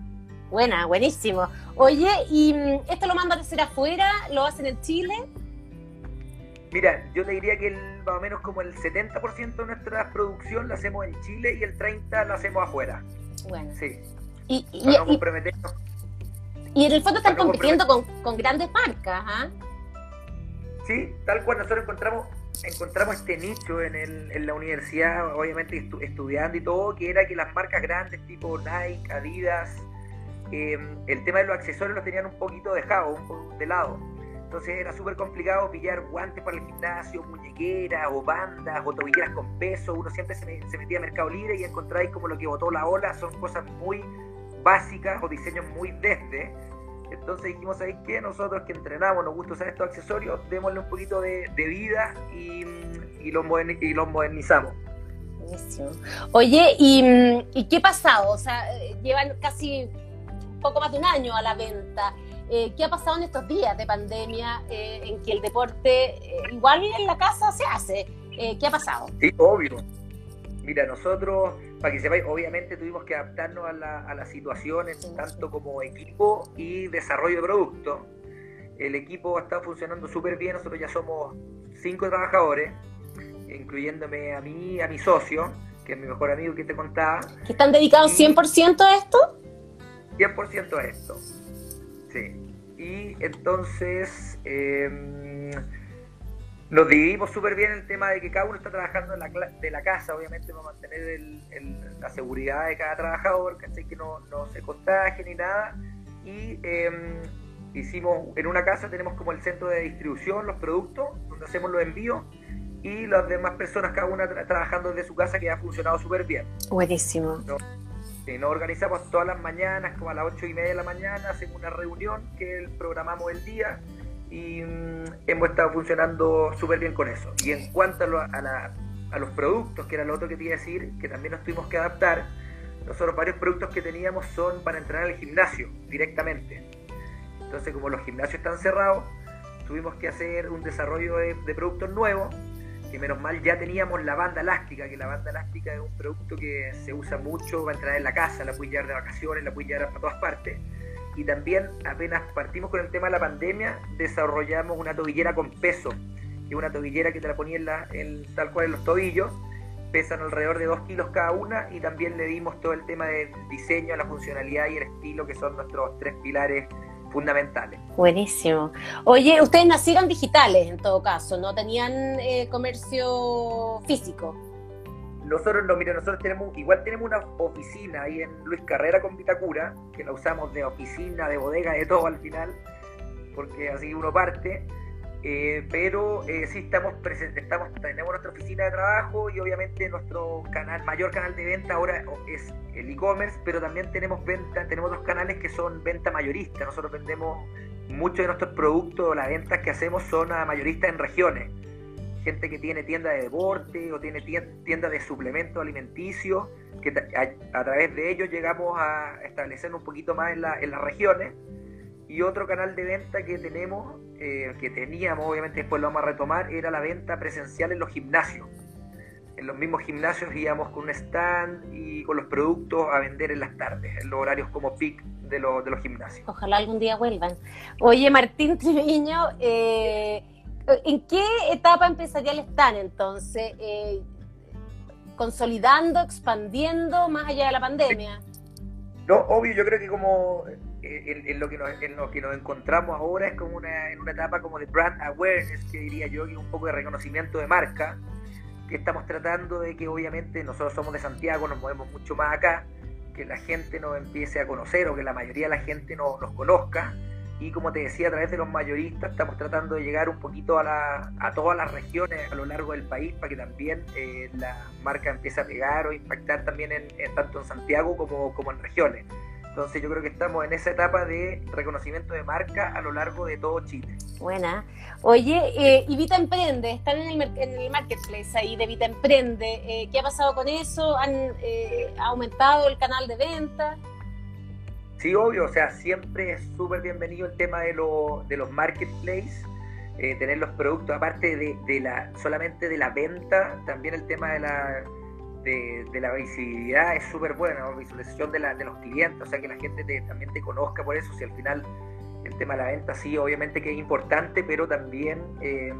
Buena, buenísimo. Oye, ¿y mm, esto lo mandan a hacer afuera? ¿Lo hacen en Chile? Mira, yo te diría que más o menos como el 70% de nuestra producción la hacemos en Chile y el 30% la hacemos afuera. Bueno. Sí. Y, y, y, en el fondo están compitiendo con, con, grandes marcas, ¿ah? Sí, tal cual nosotros encontramos encontramos este nicho en, el, en la universidad, obviamente estudiando y todo, que era que las marcas grandes tipo Nike, Adidas, em, el tema de los accesorios los tenían un poquito dejado, un poco de lado entonces era súper complicado pillar guantes para el gimnasio, muñequeras o bandas o tobilleras con peso. Uno siempre se, metía a Mercado Libre y encontráis como lo que botó la ola. Son cosas muy básicas o diseños muy desde. Entonces dijimos, ¿sabéis qué? Nosotros que entrenamos, nos gusta usar estos accesorios, démosle un poquito de, vida y, los y los modernizamos. Oye, ¿y, ¿y qué ha pasado? O sea, llevan casi poco más de un año a la venta. Eh, ¿Qué ha pasado en estos días de pandemia eh, en que el deporte eh, igual en la casa se hace? ¿Qué ha pasado? Sí, obvio. Mira, nosotros, para que sepáis, obviamente tuvimos que adaptarnos a la, a la situación tanto como equipo y desarrollo de producto. El equipo está funcionando súper bien, nosotros ya somos cinco trabajadores, incluyéndome a mí, a mi socio, que es mi mejor amigo que te contaba. ¿Que están dedicados 100% a esto? 100% a esto. Sí. Y entonces em, nos dividimos súper bien el tema de que cada uno está trabajando en la, de la casa, obviamente para mantener la seguridad de cada trabajador, que no, no se contagie ni nada. Y em, hicimos, en una casa tenemos como el centro de distribución, los productos, donde hacemos los envíos y las demás personas, cada una trabajando desde su casa, que ha funcionado súper bien. Buenísimo. Nos organizamos todas las mañanas, como a las ocho y media de la mañana, hacemos una reunión que programamos el día y mm, hemos estado funcionando súper bien con eso. Y en cuanto a, los productos, que era lo otro que te iba a decir, que también nos tuvimos que adaptar, nosotros varios productos que teníamos son para entrenar al gimnasio directamente. Entonces, como los gimnasios están cerrados, tuvimos que hacer un desarrollo de, de productos nuevos que menos mal ya teníamos la banda elástica, que la banda elástica es un producto que se usa mucho para entrar en la casa, la puedes llevar de vacaciones, la puedes llevar para todas partes. Y también apenas partimos con el tema de la pandemia, desarrollamos una tobillera con peso, que es una tobillera que te la ponía en, la, tal cual en los tobillos, pesan alrededor de 2 kilos cada una y también le dimos todo el tema del diseño, la funcionalidad y el estilo, que son nuestros tres pilares fundamentales. Buenísimo. Oye, ustedes nacieron digitales en todo caso, no tenían eh, comercio físico. Nosotros no, mira, nosotros tenemos, igual tenemos una oficina ahí en Luis Carrera con Vitacura, que la usamos de oficina, de bodega, de todo al final, porque así uno parte eh, pero eh, sí estamos estamos, tenemos nuestra oficina de trabajo y obviamente nuestro canal, mayor canal de venta ahora es el e-commerce, pero también tenemos venta, tenemos dos canales que son venta mayorista. Nosotros vendemos muchos de nuestros productos, las ventas que hacemos son a mayoristas en regiones. Gente que tiene tienda de deporte o tiene tienda de suplementos alimenticios, que a, través de ellos llegamos a establecer un poquito más en, en las regiones. Y otro canal de venta que tenemos, eh, que teníamos, obviamente después lo vamos a retomar, era la venta presencial en los gimnasios en los mismos gimnasios íbamos con un stand y con los productos a vender en las tardes, en los horarios como peak de, de los gimnasios. Ojalá algún día vuelvan. Oye, Martín Triviño, eh, ¿en qué etapa empresarial están entonces? Eh, ¿Consolidando, expandiendo más allá de la pandemia? No, obvio, yo creo que como en, lo que nos, encontramos ahora es como una, en una etapa como de brand awareness, que diría yo, que un poco de reconocimiento de marca que estamos tratando de que obviamente nosotros somos de Santiago, nos movemos mucho más acá, que la gente nos empiece a conocer o que la mayoría de la gente nos, conozca. Y como te decía, a través de los mayoristas estamos tratando de llegar un poquito a, la, a todas las regiones a lo largo del país para que también eh, la marca empiece a pegar o impactar también en, tanto en Santiago como en regiones. Entonces yo creo que estamos en esa etapa de reconocimiento de marca a lo largo de todo Chile. Buena. Oye, eh, y Vita Emprende, están en el, en el marketplace ahí de Vita Emprende. Eh, ¿Qué ha pasado con eso? ¿Han eh, aumentado el canal de venta? Sí, obvio, o sea, siempre es súper bienvenido el tema de, lo, de los marketplaces, tener los productos, aparte de, de, la solamente de la venta, también el tema de la de, la visibilidad es súper buena, visualización de, la, de los clientes, o sea, que la gente también te conozca por eso, si al final el tema de la venta sí, obviamente que es importante, pero también eh,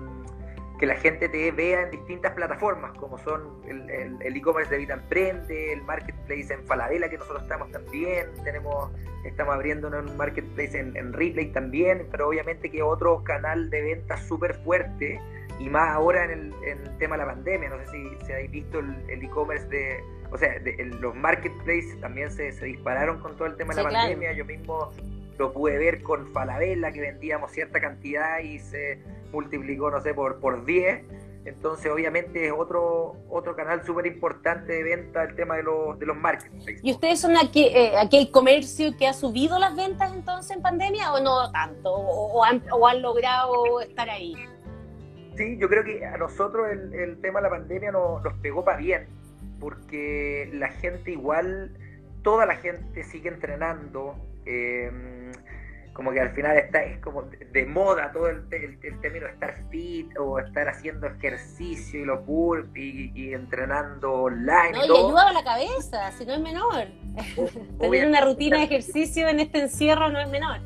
que la gente te vea en distintas plataformas, como son el e-commerce de Vida Emprende, el marketplace en Falabella, que nosotros estamos también, tenemos estamos abriendo un marketplace en, en también, pero obviamente que otro canal de venta súper fuerte y más ahora en el, en tema de la pandemia. No sé si, si habéis visto el e-commerce de, o sea, los marketplaces también se, se, dispararon con todo el tema de la pandemia. Yo mismo lo pude ver con Falabella, que vendíamos cierta cantidad y se multiplicó, no sé, por, por 10. Entonces, obviamente, es otro, otro canal súper importante de venta el tema de los, de los marketplaces. ¿Y ustedes son aquí, eh, aquel comercio que ha subido las ventas entonces en pandemia o no tanto? ¿O, han, o han logrado estar ahí? Sí, yo creo que a nosotros el, tema de la pandemia nos pegó para bien, porque la gente igual, toda la gente sigue entrenando, em, como que al final está es como de moda todo el, término de estar fit o estar haciendo ejercicio y los burpees y, entrenando online. No, y, ayuda a la cabeza, si no es menor. Tener una rutina de ejercicio en este encierro no es menor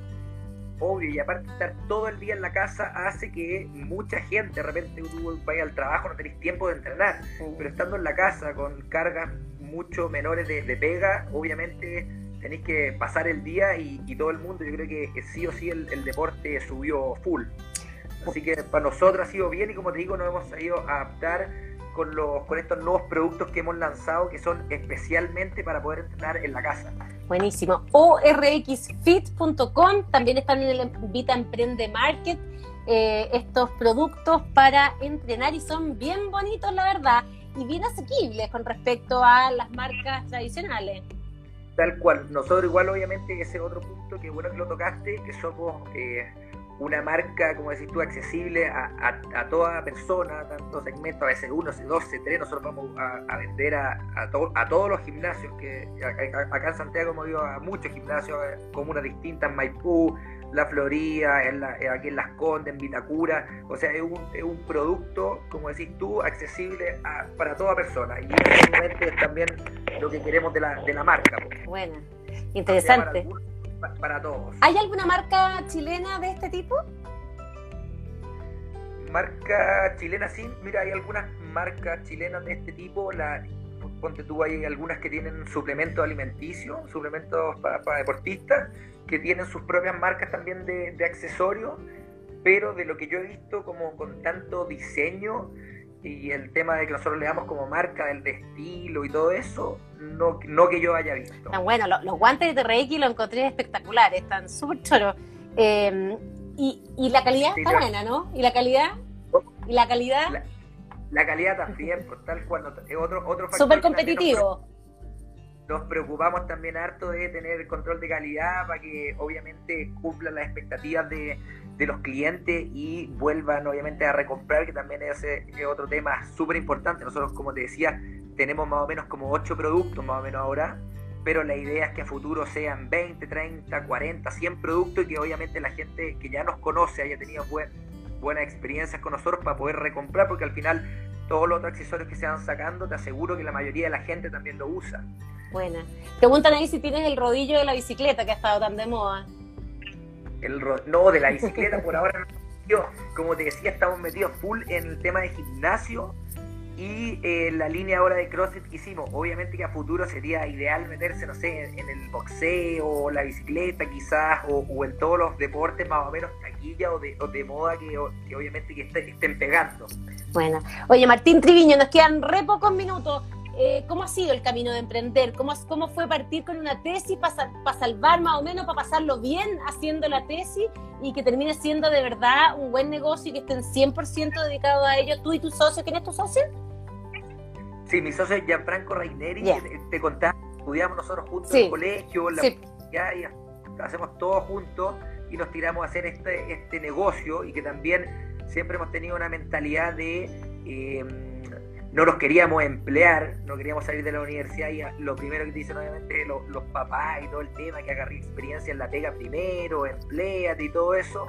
obvio, y aparte estar todo el día en la casa hace que mucha gente, de repente tú vayas al trabajo, no tenéis tiempo de entrenar, pero estando en la casa con cargas mucho menores de, pega, obviamente tenéis que pasar el día y, todo el mundo, yo creo que sí o sí el, deporte subió full. Así que para nosotros ha sido bien y como te digo, nos hemos ido a adaptar con, los, con estos nuevos productos que hemos lanzado que son especialmente para poder entrenar en la casa. Buenísimo. orxfit.com, también están en el Vita Emprende Market eh, estos productos para entrenar y son bien bonitos, la verdad, y bien asequibles con respecto a las marcas tradicionales. Tal cual. Nosotros igual, obviamente, ese otro punto que bueno que lo tocaste, que somos... Eh, una marca, como decís tú, accesible a, a, toda persona, tanto segmentos, a veces uno, dos, tres, nosotros vamos a, vender a, a, todos los gimnasios, que acá en Santiago hemos ido a muchos gimnasios, eh, comunas distintas, Maipú, La Florida, en la, aquí en Las Condes, en Vitacura, o sea, es un, es un producto, como decís tú, accesible para toda persona, y eso es también lo que queremos de la, de la marca. Bueno, interesante para todos. ¿Hay alguna marca chilena de este tipo? Marca chilena sí, mira, hay algunas marcas chilenas de este tipo, la, ponte tú, hay algunas que tienen suplementos alimenticios, suplementos para, deportistas, que tienen sus propias marcas también de, de accesorios, pero de lo que yo he visto como con tanto diseño, y el tema de que nosotros le damos como marca del de estilo y todo eso, no, no que yo haya visto. Ah, bueno, los, guantes de Reiki los encontré espectaculares, están súper choros. Em, y, y, la calidad está buena, ¿no? ¿Y la calidad? ¿Y la calidad? La, calidad también, por pues, tal cual, es otro, otro Súper competitivo. Nos preocupamos también harto de tener control de calidad para que obviamente cumplan las expectativas de, de los clientes y vuelvan obviamente a recomprar, que también es, es otro tema súper importante. Nosotros, como te decía, tenemos más o menos como 8 productos más o menos ahora, pero la idea es que a futuro sean 20, 30, 40, 100 productos y que obviamente la gente que ya nos conoce haya tenido buenas experiencias con nosotros para poder recomprar, porque al final todos los otros accesorios que se van sacando, te aseguro que la mayoría de la gente también lo usa. Buena. Preguntan ahí si tienes el rodillo de la bicicleta que ha estado tan de moda. El no, de la bicicleta por ahora no. Como te decía, estamos metidos full en el tema de gimnasio y eh, la línea ahora de CrossFit que hicimos. Obviamente que a futuro sería ideal meterse, no sé, en, el boxeo, o la bicicleta quizás, o, en todos los deportes más o menos taquilla o de, de moda que, obviamente que estén pegando. Bueno, oye Martín Triviño, nos quedan re pocos minutos. Eh, ¿Cómo ha sido el camino de emprender? ¿Cómo, cómo fue partir con una tesis para salvar más o menos, para pasarlo bien haciendo la tesis y que termine siendo de verdad un buen negocio y que estén 100% dedicados a ello tú y tu socio? ¿Quién es tu socio? Sí, mi socio es Gianfranco Raineri, te contaba, estudiamos nosotros juntos en el colegio, la sí. y hacemos todo juntos y nos tiramos a hacer este, este negocio y que también siempre hemos tenido una mentalidad de em, no los queríamos emplear, no queríamos salir de la universidad y lo primero que dicen obviamente los, papás y todo el tema, que agarré experiencia en la pega primero, empleate y todo eso,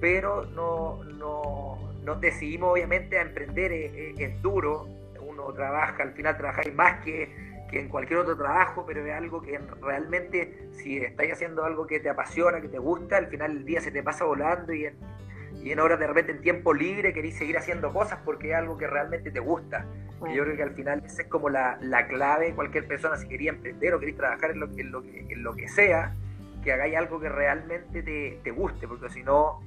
pero no, no, nos decidimos obviamente a emprender, es, duro, uno trabaja, al final trabajáis más que, en cualquier otro trabajo, pero es algo que realmente si estáis haciendo algo que te apasiona, que te gusta, al final el día se te pasa volando y y en horas de repente en tiempo libre queréis seguir haciendo cosas porque es algo que realmente te gusta. Y yo creo que al final esa es como la, la clave, cualquier persona si quería emprender o queréis trabajar en lo, en lo, que, en lo que sea, que hagáis algo que realmente te, te guste, porque si no,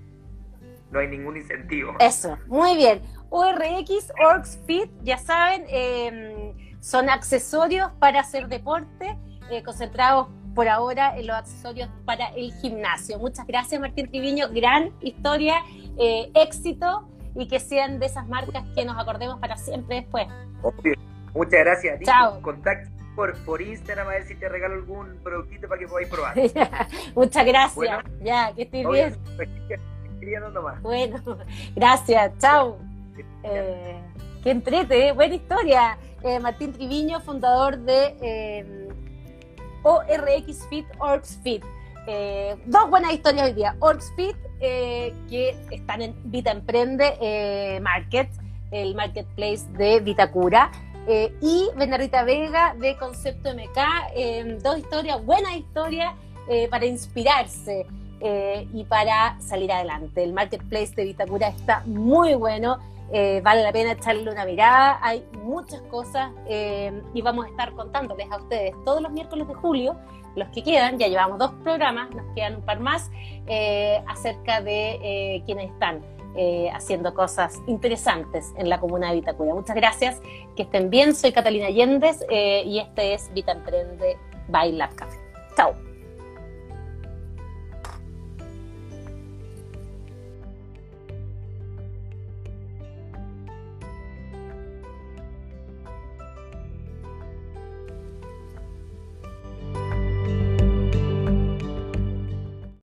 no hay ningún incentivo. Eso, muy bien. ORX, Orgs Fit, ya saben, em, son accesorios para hacer deporte, eh, concentrados por ahora en los accesorios para el gimnasio. Muchas gracias Martín Triviño, gran historia eh, éxito y que sean de esas marcas que nos acordemos para siempre después. Muchas gracias. Chao. Contacto por, por Instagram a ver si te regalo algún productito para que podáis probar. Muchas gracias. ya, que estés bien. Bueno, gracias. Chao. Eh, qué entrete, ¿eh? buena historia. Eh, Martín Triviño, fundador de ORX Fit, Orx Fit. dos buenas historias hoy día. Orx Fit eh, que están en Vita Emprende eh, Market, el marketplace de Vitacura. Eh, y Bernardita Vega de Concepto MK, dos historias, buenas historias para inspirarse y para salir adelante. El marketplace de Vitacura está muy bueno, vale la pena echarle una mirada, hay muchas cosas y vamos a estar contándoles a ustedes todos los miércoles de julio los que quedan, ya llevamos dos programas, nos quedan un par más, eh, acerca de eh, quienes están eh, haciendo cosas interesantes en la comuna de Vitacura. Muchas gracias, que estén bien, soy Catalina Yéndez y este es Vita Emprende by Lab Café. Chao.